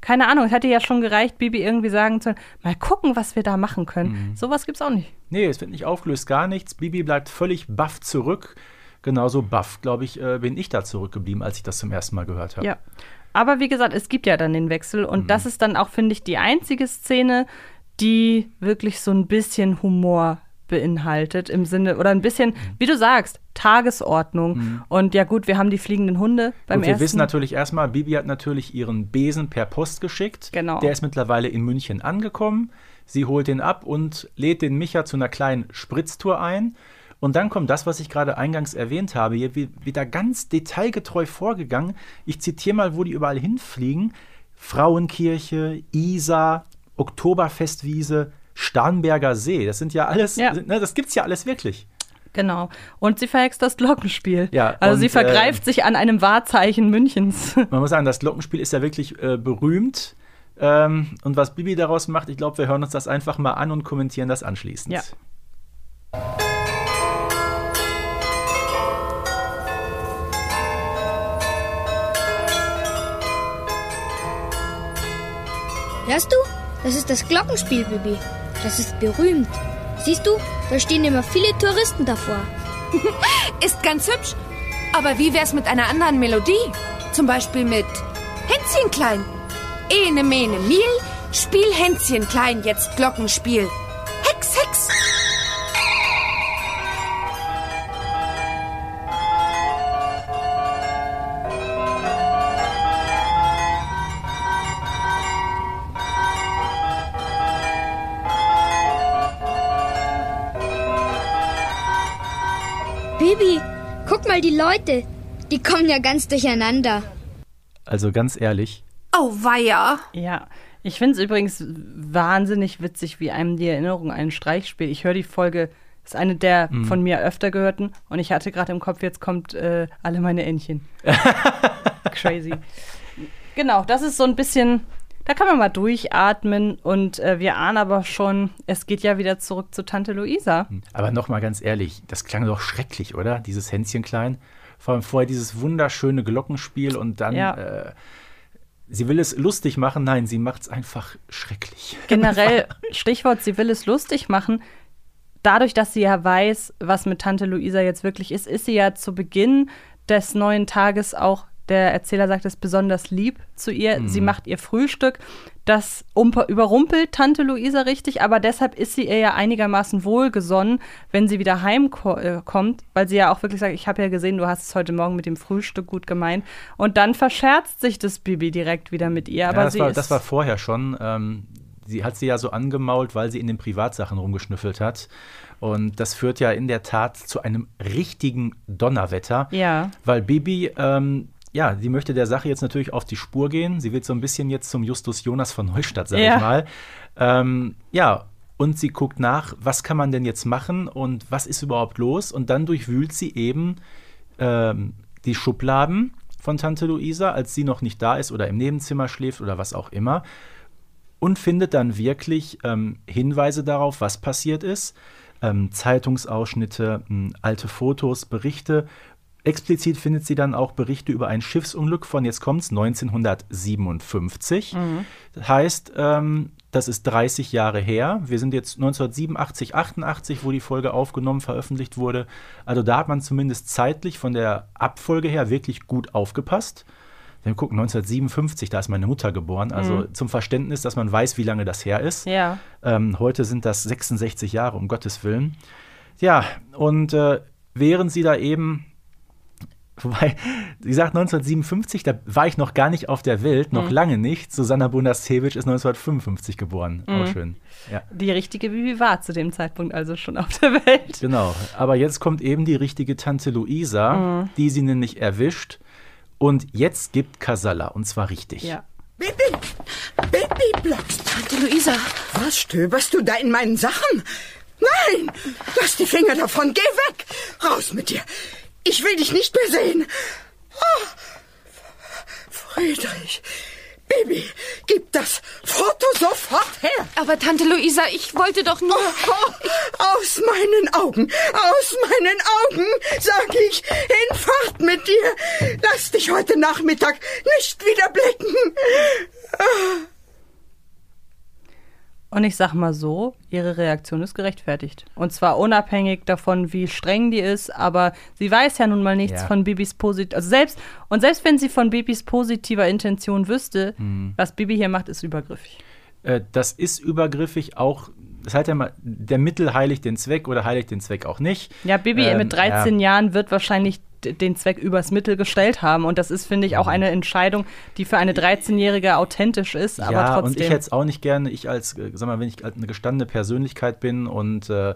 keine Ahnung, es hätte ja schon gereicht, Bibi irgendwie sagen zu mal gucken, was wir da machen können. Mhm. Sowas gibt's auch nicht. Nee, es wird nicht aufgelöst, gar nichts. Bibi bleibt völlig baff zurück. Genauso baff, glaube ich, äh, bin ich da zurückgeblieben, als ich das zum ersten Mal gehört habe. Ja. Aber wie gesagt, es gibt ja dann den Wechsel und das ist dann auch, finde ich, die einzige Szene, die wirklich so ein bisschen Humor beinhaltet im Sinne oder ein bisschen, wie du sagst, Tagesordnung. Und ja gut, wir haben die fliegenden Hunde beim Gut, wir ersten. wissen natürlich erstmal, Bibi hat natürlich ihren Besen per Post geschickt. Genau. Der ist mittlerweile in München angekommen. Sie holt den ab und lädt den Micha zu einer kleinen Spritztour ein. Und dann kommt das, was ich gerade eingangs erwähnt habe. Hier wieder ganz detailgetreu vorgegangen. Ich zitiere mal, wo die überall hinfliegen. Frauenkirche, Isar, Oktoberfestwiese, Starnberger See. Das sind ja alles, Ja. Ne, das gibt's ja alles wirklich. Genau. Und sie verhext das Glockenspiel. Ja, also und, sie vergreift äh, sich an einem Wahrzeichen Münchens. Man muss sagen, das Glockenspiel ist ja wirklich äh, berühmt. Ähm, und was Bibi daraus macht, ich glaube, wir hören uns das einfach mal an und kommentieren das anschließend. Ja. Hörst du? Das ist das Glockenspiel, Bibi. Das ist berühmt. Siehst du, da stehen immer viele Touristen davor. Ist ganz hübsch. Aber wie wär's mit einer anderen Melodie? Zum Beispiel mit Hänschen klein. Ene mene Miel, Spiel Hänschen klein, jetzt Glockenspiel. Hex, Hex. Die Leute. Die kommen ja ganz durcheinander. Also ganz ehrlich, Oh, weia. Ja, ich finde es übrigens wahnsinnig witzig, wie einem die Erinnerung einen Streich spielt. Ich höre die Folge, ist eine der von mir öfter gehörten und ich hatte gerade im Kopf, jetzt kommt äh, alle meine Entchen. Crazy. Genau, das ist so ein bisschen, da kann man mal durchatmen und äh, wir ahnen aber schon, es geht ja wieder zurück zu Tante Luisa. aber noch mal ganz ehrlich, das klang doch schrecklich, oder? Dieses Hänschen klein. Vor allem vorher dieses wunderschöne Glockenspiel und dann, Ja. äh, sie will es lustig machen. Nein, sie macht es einfach schrecklich. Generell, Stichwort, sie will es lustig machen. Dadurch, dass sie ja weiß, was mit Tante Luisa jetzt wirklich ist, ist sie ja zu Beginn des neuen Tages auch, der Erzähler sagt es besonders lieb zu ihr. Sie macht ihr Frühstück. Das überrumpelt Tante Luisa richtig, aber deshalb ist sie ihr ja einigermaßen wohlgesonnen, wenn sie wieder heimkommt, weil sie ja auch wirklich sagt, ich habe ja gesehen, du hast es heute Morgen mit dem Frühstück gut gemeint. Und dann verscherzt sich das Bibi direkt wieder mit ihr. Aber ja, das, war, ist das war vorher schon. Ähm, sie hat sie ja so angemault, weil sie in den Privatsachen rumgeschnüffelt hat. Und das führt ja in der Tat zu einem richtigen Donnerwetter. Ja. Weil Bibi, ähm, ja, sie möchte der Sache jetzt natürlich auf die Spur gehen. Sie wird so ein bisschen jetzt zum Justus Jonas von Neustadt, sag Ja. ich mal. Ähm, ja, und sie guckt nach, was kann man denn jetzt machen und was ist überhaupt los? Und dann durchwühlt sie eben ähm, die Schubladen von Tante Luisa, als sie noch nicht da ist oder im Nebenzimmer schläft oder was auch immer. Und findet dann wirklich ähm, Hinweise darauf, was passiert ist. Ähm, Zeitungsausschnitte, alte Fotos, Berichte. Explizit findet sie dann auch Berichte über ein Schiffsunglück von, jetzt kommt's, 1957. Das heißt, ähm, das ist 30 Jahre her. Wir sind jetzt 1987, 88, wo die Folge aufgenommen, veröffentlicht wurde. Also da hat man zumindest zeitlich von der Abfolge her wirklich gut aufgepasst. Wenn wir gucken, 1957, da ist meine Mutter geboren. Also zum Verständnis, dass man weiß, wie lange das her ist. Ja. Ähm, heute sind das 66 Jahre, um Gottes Willen. Ja, und äh, während sie da eben, wobei, sie sagt 1957, da war ich noch gar nicht auf der Welt, noch lange nicht. Susanna Bonasewicz ist 1955 geboren. Auch schön. Ja. Die richtige Bibi war zu dem Zeitpunkt also schon auf der Welt. Genau, aber jetzt kommt eben die richtige Tante Luisa, die sie nämlich erwischt. Und jetzt gibt Casalla, und zwar richtig. Ja. Bibi, Bibi, bleibst Tante Luisa. Was stöberst du da in meinen Sachen? Nein! Lass die Finger davon! Geh weg! Raus mit dir! Ich will dich nicht mehr sehen! Oh, Friedrich! Bibi, gib das Foto sofort her. Aber Tante Luisa, ich wollte doch nur... Oh, aus meinen Augen, aus meinen Augen, sag ich, in Fahrt mit dir. Lass dich heute Nachmittag nicht wieder blicken. Und ich sag mal so, ihre Reaktion ist gerechtfertigt. Und zwar unabhängig davon, wie streng die ist, aber sie weiß ja nun mal nichts Ja. von Bibis positiv. Also selbst, und selbst wenn sie von Bibis positiver Intention wüsste, Mhm. was Bibi hier macht, ist übergriffig. Äh, das ist übergriffig auch. Das heißt ja mal, der Mittel heiligt den Zweck oder heiligt den Zweck auch nicht. Ja, Bibi Ähm, mit 13 ja. Jahren wird wahrscheinlich den Zweck übers Mittel gestellt haben. Und das ist, finde ich, auch eine Entscheidung, die für eine 13-Jährige authentisch ist, aber ja, trotzdem. und ich hätte es auch nicht gerne, ich als, äh, sag mal, wenn ich eine gestandene Persönlichkeit bin und äh,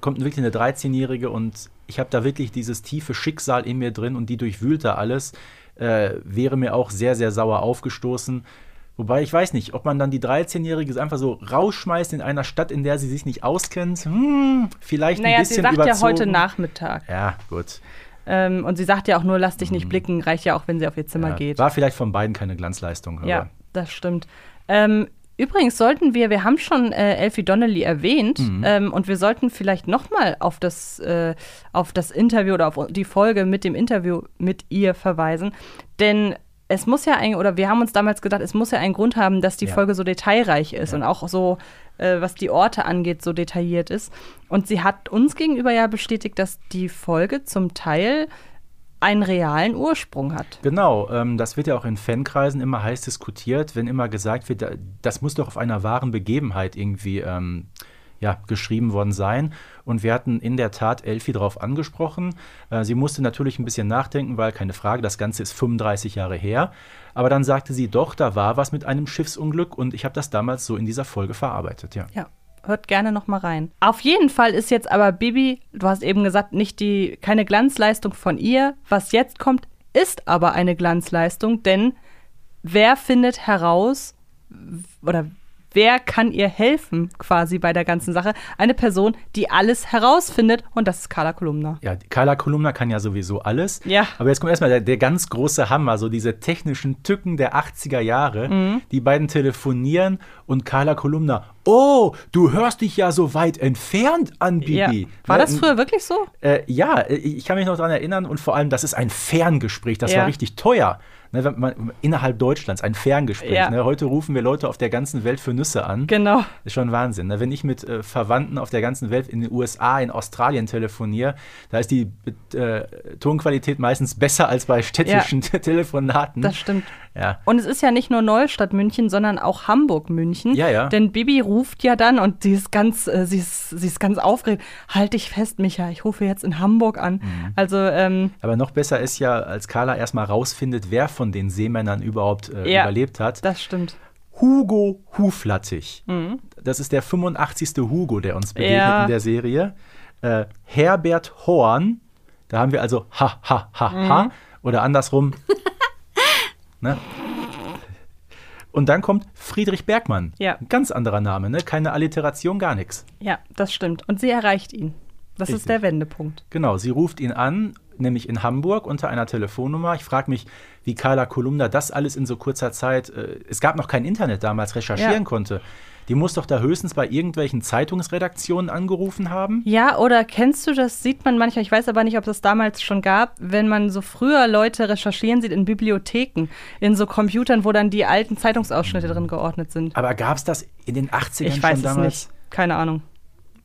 kommt wirklich eine 13-Jährige und ich habe da wirklich dieses tiefe Schicksal in mir drin und die durchwühlt da alles, äh, wäre mir auch sehr, sehr sauer aufgestoßen. Wobei ich weiß nicht, ob man dann die 13-Jährige einfach so rausschmeißt in einer Stadt, in der sie sich nicht auskennt. Hm, vielleicht naja, ein sie bisschen sagt überzogen. ja heute Nachmittag. Ja, gut. Ähm, und sie sagt ja auch nur, lass dich nicht blicken, reicht ja auch, wenn sie auf ihr Zimmer Mhm. Ja, geht. War vielleicht von beiden keine Glanzleistung. aber- Ja, das stimmt. Ähm, übrigens sollten wir, wir haben schon äh, Elfie Donnelly erwähnt Mhm. ähm, und wir sollten vielleicht noch mal auf das, äh, auf das Interview oder auf die Folge mit dem Interview mit ihr verweisen, denn es muss ja ein, oder wir haben uns damals gedacht, es muss ja einen Grund haben, dass die Ja. Folge so detailreich ist und auch so, äh, was die Orte angeht, so detailliert ist. Und sie hat uns gegenüber ja bestätigt, dass die Folge zum Teil einen realen Ursprung hat. Genau, ähm, das wird ja auch in Fankreisen immer heiß diskutiert, wenn immer gesagt wird, da- das muss doch auf einer wahren Begebenheit irgendwie ähm, ja, geschrieben worden sein. Und wir hatten in der Tat Elfie darauf angesprochen. Äh, sie musste natürlich ein bisschen nachdenken, weil keine Frage, das Ganze ist 35 Jahre her. Aber dann sagte sie, doch, da war was mit einem Schiffsunglück und ich habe das damals so in dieser Folge verarbeitet, ja. Ja, hört gerne noch mal rein. Auf jeden Fall ist jetzt aber Bibi, du hast eben gesagt, nicht die keine Glanzleistung von ihr. Was jetzt kommt, ist aber eine Glanzleistung, denn wer findet heraus oder wer kann ihr helfen quasi bei der ganzen Sache? Eine Person, die alles herausfindet und das ist Carla Kolumna. Ja, Carla Kolumna kann ja sowieso alles. Ja. Aber jetzt kommt erstmal der, der ganz große Hammer, so diese technischen Tücken der 80er Jahre. Mhm. Die beiden telefonieren und Carla Kolumna, oh, du hörst dich ja so weit entfernt an, Bibi. Ja. War Ne, das früher wirklich so? Äh, ja, äh, ich kann mich noch daran erinnern und vor allem, das ist ein Ferngespräch, das Ja. war richtig teuer. Ne, wenn man, innerhalb Deutschlands ein Ferngespräch. Ja. Ne? Heute rufen wir Leute auf der ganzen Welt für Nüsse an. Genau. Das ist schon Wahnsinn. Ne? Wenn ich mit äh, Verwandten auf der ganzen Welt in den USA, in Australien telefoniere, da ist die äh, Tonqualität meistens besser als bei städtischen Telefonaten. Das stimmt. Ja. Und es ist ja nicht nur Neustadt München, sondern auch Hamburg München. Ja, ja. Denn Bibi ruft ja dann und sie ist ganz, äh, sie ist, sie ist ganz aufgeregt. Halt dich fest, Micha, ich rufe jetzt in Hamburg an. Mhm. Also, ähm, Aber noch besser ist ja, als Carla erstmal rausfindet, wer von den Seemännern überhaupt äh, Ja. überlebt hat. das stimmt. Hugo Huflattich. Das ist der 85. Hugo, der uns begegnet Ja. in der Serie. Äh, Herbert Horn. Da haben wir also ha, ha, ha, ha. Oder andersrum. ne? Und dann kommt Friedrich Bergmann. Ja. Ein ganz anderer Name, ne? Keine Alliteration, gar nichts. Ja, das stimmt. Und sie erreicht ihn. Das Richtig. ist der Wendepunkt. Genau, sie ruft ihn an, nämlich in Hamburg unter einer Telefonnummer. Ich frage mich, wie Carla Kolumna das alles in so kurzer Zeit, äh, es gab noch kein Internet damals, recherchieren Ja. konnte. Die muss doch da höchstens bei irgendwelchen Zeitungsredaktionen angerufen haben. Ja, oder kennst du das? Sieht man manchmal, ich weiß aber nicht, ob das damals schon gab, wenn man so früher Leute recherchieren sieht in Bibliotheken, in so Computern, wo dann die alten Zeitungsausschnitte drin geordnet sind. Aber gab es das in den 80ern Ich weiß schon es damals? nicht. Keine Ahnung.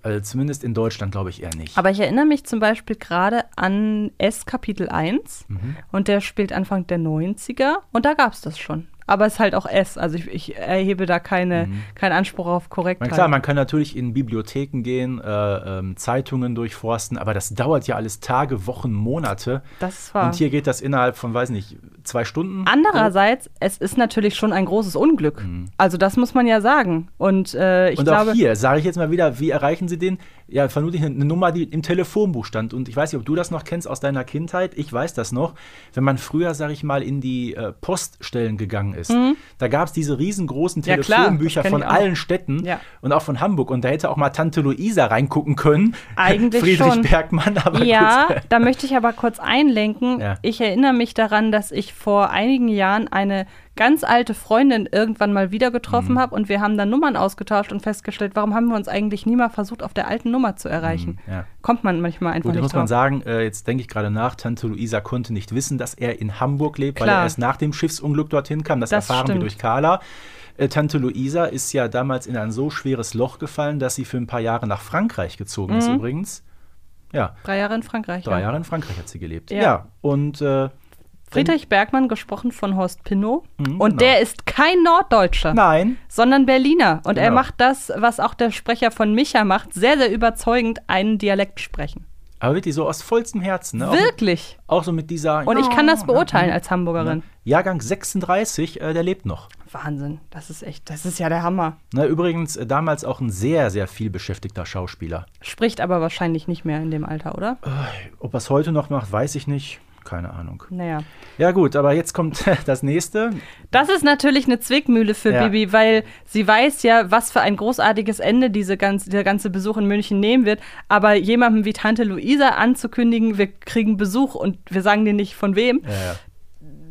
Also zumindest in Deutschland glaube ich eher nicht. Aber ich erinnere mich zum Beispiel gerade an S Kapitel 1 Mhm. und der spielt Anfang der 90er und da gab es das schon. Aber es ist halt auch S, also ich, ich erhebe da keine, keinen Anspruch auf Korrektheit. klar, man kann natürlich in Bibliotheken gehen, äh, ähm, Zeitungen durchforsten, aber das dauert ja alles Tage, Wochen, Monate. das ist wahr. Und hier geht das innerhalb von, weiß nicht, zwei Stunden. Andererseits, es ist natürlich schon ein großes Unglück. Also das muss man ja sagen. Und äh, ich Mhm. und glaube, auch hier sage ich jetzt mal wieder, wie erreichen Sie den? Ja, vermutlich eine, eine Nummer, die im Telefonbuch stand. Und ich weiß nicht, ob du das noch kennst aus deiner Kindheit. Ich weiß das noch. Wenn man früher, sage ich mal, in die äh, Poststellen gegangen ist, da gab es diese riesengroßen Mhm. Ja, Telefonbücher kenn von allen Städten Ja. und auch von Hamburg. Und da hätte auch mal Tante Luisa reingucken können. Eigentlich Friedrich schon. Bergmann, aber ja, da möchte ich aber kurz einlenken. Ja. Ich erinnere mich daran, dass ich vor einigen Jahren eine ganz alte Freundin irgendwann mal wieder getroffen habe und wir haben dann Nummern ausgetauscht und festgestellt, warum haben wir uns eigentlich nie mal versucht, auf der alten Nummer zu erreichen. ja. Kommt man manchmal einfach Gut, da nicht muss man drauf. sagen, äh, jetzt denke ich gerade nach, Tante Luisa konnte nicht wissen, dass er in Hamburg lebt, weil Klar. er erst nach dem Schiffsunglück dorthin kam. Das, Das erfahren wir stimmt. durch Carla. Äh, Tante Luisa ist ja damals in ein so schweres Loch gefallen, dass sie für ein paar Jahre nach Frankreich gezogen ist übrigens. Ja, Drei Jahre in Frankreich. drei Mhm. ja. Jahre in Frankreich hat sie gelebt. Ja. Ja, und äh, Friedrich Bergmann, gesprochen von Horst Pinot. Mhm, und genau. der ist kein Norddeutscher. nein, sondern Berliner. Und er Genau. macht das, was auch der Sprecher von Micha macht, sehr, sehr überzeugend, einen Dialekt sprechen. aber wirklich so aus vollstem Herzen. Ne? Auch, mit, Wirklich. auch so mit dieser. Und ich kann das beurteilen ja, als Hamburgerin. Jahrgang 36, äh, der lebt noch. Wahnsinn. Das ist echt, das ist ja der Hammer. Ne, übrigens äh, damals auch ein sehr, sehr viel beschäftigter Schauspieler. Spricht aber wahrscheinlich nicht mehr in dem Alter, oder? Ob er es heute noch macht, weiß ich nicht. Keine Ahnung. Naja. Ja gut, aber jetzt kommt das nächste. Das ist natürlich eine Zwickmühle für Ja. Bibi, weil sie weiß ja, was für ein großartiges Ende diese ganze, der ganze Besuch in München nehmen wird. Aber jemandem wie Tante Luisa anzukündigen, wir kriegen Besuch und wir sagen dir nicht von wem, Ja,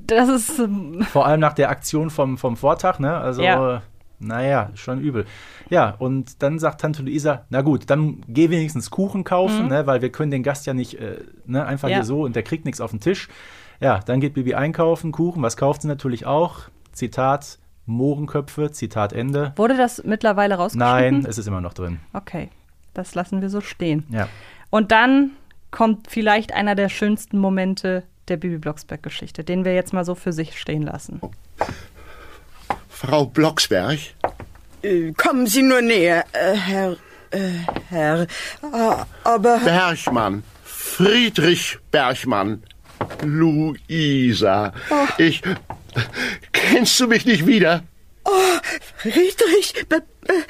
das ist ähm, Vor allem nach der Aktion vom, vom Vortag, ne? Also, Ja. Naja, schon übel. Ja, und dann sagt Tante Luisa, na gut, dann geh wenigstens Kuchen kaufen, ne? Weil wir können den Gast ja nicht äh, ne? einfach Mhm. Ja. hier so und der kriegt nichts auf den Tisch. Ja, dann geht Bibi einkaufen, Kuchen. Was kauft sie natürlich auch? Zitat, Mohrenköpfe, Zitat Ende. Wurde das mittlerweile rausgeschnitten? Nein, es ist immer noch drin. Okay, das lassen wir so stehen. Ja. Und dann kommt vielleicht einer der schönsten Momente der Bibi Blocksberg-Geschichte, den wir jetzt mal so für sich stehen lassen. Frau Blocksberg? Äh, kommen Sie nur näher, äh, Herr. Äh, Herr. Aber. Bergmann. Friedrich Bergmann. Luisa. Ich. Kennst du mich nicht wieder? Friedrich. Be Be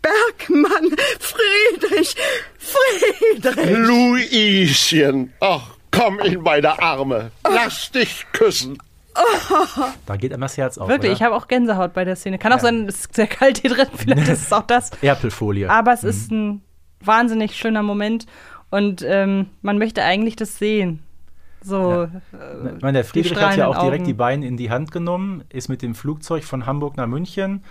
Bergmann. Friedrich. Friedrich. Luischen. Ach, komm in meine Arme. Lass dich küssen. Da geht einem das Herz auf. Wirklich, oder? ich habe auch Gänsehaut bei der Szene. Kann auch sein, es ist sehr kalt hier drin, vielleicht ist es auch das. Erpelfolie. Aber es ist ein wahnsinnig schöner Moment und ähm, man möchte eigentlich das sehen. So, äh, Ich meine, der Friedrich hat ja auch direkt Augen. die Beine in die Hand genommen, ist mit dem Flugzeug von Hamburg nach München.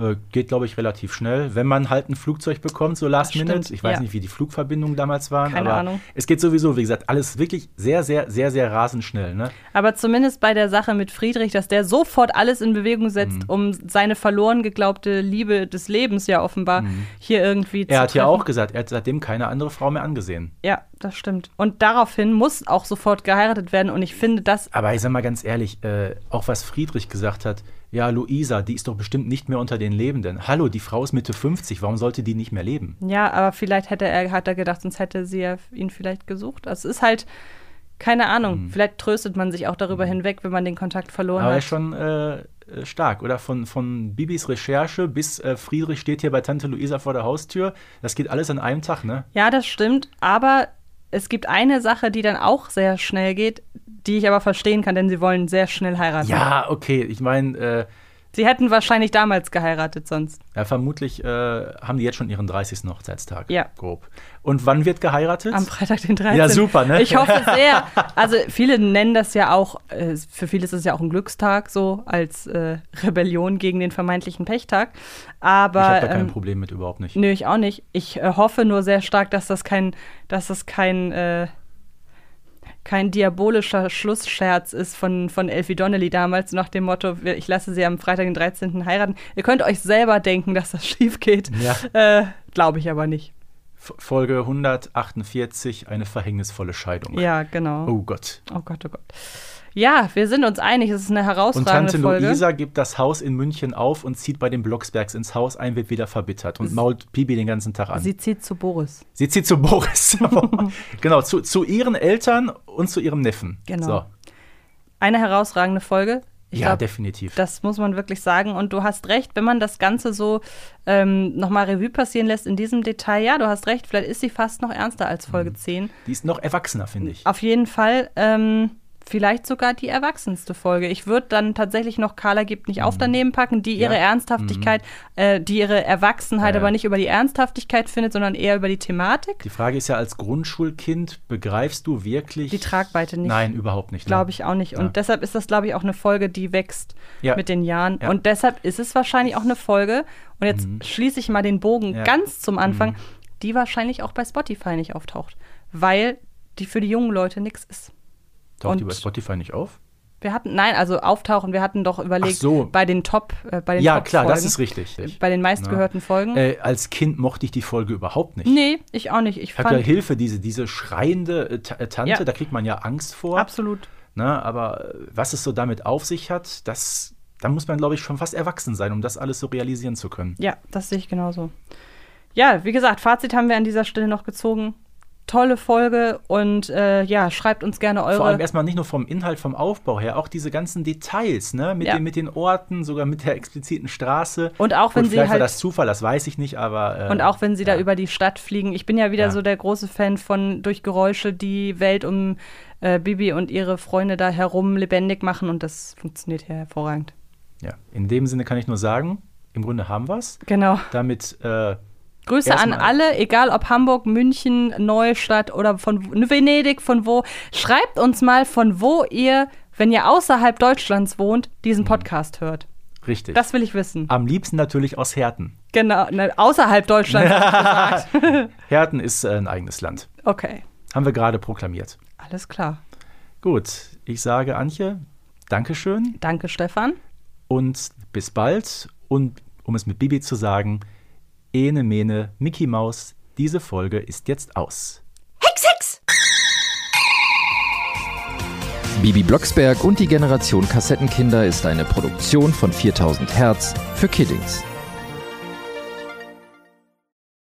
Äh, geht, glaube ich, relativ schnell. Wenn man halt ein Flugzeug bekommt, so last minute. stimmt, Ich weiß ja. nicht, wie die Flugverbindungen damals waren. Keine aber Ahnung. Es geht sowieso, wie gesagt, alles wirklich sehr, sehr, sehr, sehr rasend schnell. Ne? Aber zumindest bei der Sache mit Friedrich, dass der sofort alles in Bewegung setzt, Mhm. um seine verloren geglaubte Liebe des Lebens ja offenbar hier irgendwie zu Mhm. Er hat ja auch gesagt, er hat seitdem keine andere Frau mehr angesehen. Ja, das stimmt. Und daraufhin muss auch sofort geheiratet werden. Und ich finde das, Aber ich sag mal ganz ehrlich, äh, auch was Friedrich gesagt hat, ja, Luisa, die ist doch bestimmt nicht mehr unter den Lebenden. Hallo, die Frau ist Mitte 50, warum sollte die nicht mehr leben? ja, aber vielleicht hätte er, hat er gedacht, sonst hätte sie ja ihn vielleicht gesucht. Also es ist halt, keine Ahnung, vielleicht tröstet man sich auch darüber hinweg, wenn man den Kontakt verloren Mhm. Aber er hat. ist schon äh, stark, oder? Von, von Bibis Recherche bis äh, Friedrich steht hier bei Tante Luisa vor der Haustür. Das geht alles an einem Tag, ne? Ja, das stimmt, aber es gibt eine Sache, die dann auch sehr schnell geht, die ich aber verstehen kann, denn sie wollen sehr schnell heiraten. Ja, okay. Ich meine, äh, Sie hätten wahrscheinlich damals geheiratet sonst. ja, vermutlich äh, haben die jetzt schon ihren 30. Hochzeitstag. Ja. Grob. Und wann wird geheiratet? Am Freitag, den 13. Ja, super, ne? Ich hoffe sehr. Also viele nennen das ja auch, äh, für viele ist es ja auch ein Glückstag, so als äh, Rebellion gegen den vermeintlichen Pechtag. Aber ich habe da kein ähm, Problem mit, überhaupt nicht. Nö, ich auch nicht. Ich äh, hoffe nur sehr stark, dass das kein, dass das kein, äh, kein diabolischer Schlussscherz ist von, von Elfie Donnelly damals nach dem Motto, ich lasse sie am Freitag, den 13. heiraten. Ihr könnt euch selber denken, dass das schief geht. Ja. Äh, Glaube ich aber nicht. Folge 148, eine verhängnisvolle Scheidung. Ja, genau. Oh Gott. Oh Gott, oh Gott. Ja, wir sind uns einig, es ist eine Und herausragende Tante Folge. Luisa gibt das Haus in München auf und zieht bei den Blocksbergs ins Haus ein, wird wieder verbittert und mault Bibi den ganzen Tag an. Sie zieht zu Boris. Sie zieht zu Boris. genau, zu, zu ihren Eltern und zu ihrem Neffen. Genau. So. Eine herausragende Folge. Ich ja, glaub, definitiv. Das muss man wirklich sagen. Und du hast recht, wenn man das Ganze so ähm, nochmal Revue passieren lässt in diesem Detail, ja, du hast recht, vielleicht ist sie fast noch ernster als Mhm. Folge 10. Die ist noch erwachsener, finde ich. Auf jeden Fall. Ähm, vielleicht sogar die erwachsenste Folge. Ich würde dann tatsächlich noch Carla gibt nicht Mhm. auf daneben packen, die ihre Ja. Ernsthaftigkeit, äh, die ihre Erwachsenheit Ja, aber nicht über die Ernsthaftigkeit findet, sondern eher über die Thematik. Die Frage ist ja, als Grundschulkind begreifst du wirklich Die Tragweite nicht. Nein, überhaupt nicht. ne? Glaube ich auch nicht. Und Ja. deshalb ist das, glaube ich, auch eine Folge, die wächst mit den Jahren. Ja. Und deshalb ist es wahrscheinlich auch eine Folge, und jetzt schließe ich mal den Bogen ganz zum Anfang, die wahrscheinlich auch bei Spotify nicht auftaucht. Weil die für die jungen Leute nichts ist. Taucht die und- bei Spotify nicht auf? Wir hatten, nein, also auftauchen, wir hatten doch überlegt, so. bei den Top, äh, bei den Ja, Top klar, das Folgen, ist richtig. Bei den meistgehörten Folgen. Äh, als Kind mochte ich die Folge überhaupt nicht. nee, ich auch nicht. Ich habe ja fand, Hilfe, diese, diese schreiende äh, äh, Tante, Ja. da kriegt man ja Angst vor. absolut. Ne? Aber äh, was es so damit auf sich hat, das, da muss man, glaube ich, schon fast erwachsen sein, um das alles so realisieren zu können. Ja, das sehe ich genauso. Ja, wie gesagt, Fazit haben wir an dieser Stelle noch gezogen. Tolle Folge und äh, ja, schreibt uns gerne eure. Vor allem erstmal nicht nur vom Inhalt, vom Aufbau her, auch diese ganzen Details, ne? Mit, Ja. den, mit den Orten, sogar mit der expliziten Straße. Und auch wenn Gut, sie vielleicht war halt- das Zufall, das weiß ich nicht, aber. Äh, Und auch wenn sie da ja. über die Stadt fliegen. Ich bin ja wieder Ja. so der große Fan von durch Geräusche die Welt um äh, Bibi und ihre Freunde da herum lebendig machen und das funktioniert ja hervorragend. Ja, in dem Sinne kann ich nur sagen, im Grunde haben wir es. Genau. Damit Grüße an Erstmal- alle, egal ob Hamburg, München, Neustadt oder von Venedig, von wo. Schreibt uns mal, von wo ihr, wenn ihr außerhalb Deutschlands wohnt, diesen Podcast hört. richtig. Das will ich wissen. Am liebsten natürlich aus Herten. Genau, ne, außerhalb Deutschlands. Herten ist äh, ein eigenes Land. Okay, Haben wir gerade proklamiert. alles klar. Gut, ich sage Antje, Dankeschön Danke, Stefan. und bis bald. Und um es mit Bibi zu sagen, Ene Mene, Mickey Maus, diese Folge ist jetzt aus. Hex, Hex! Bibi Blocksberg und die Generation Kassettenkinder ist eine Produktion von 4000 Hertz für Kiddings.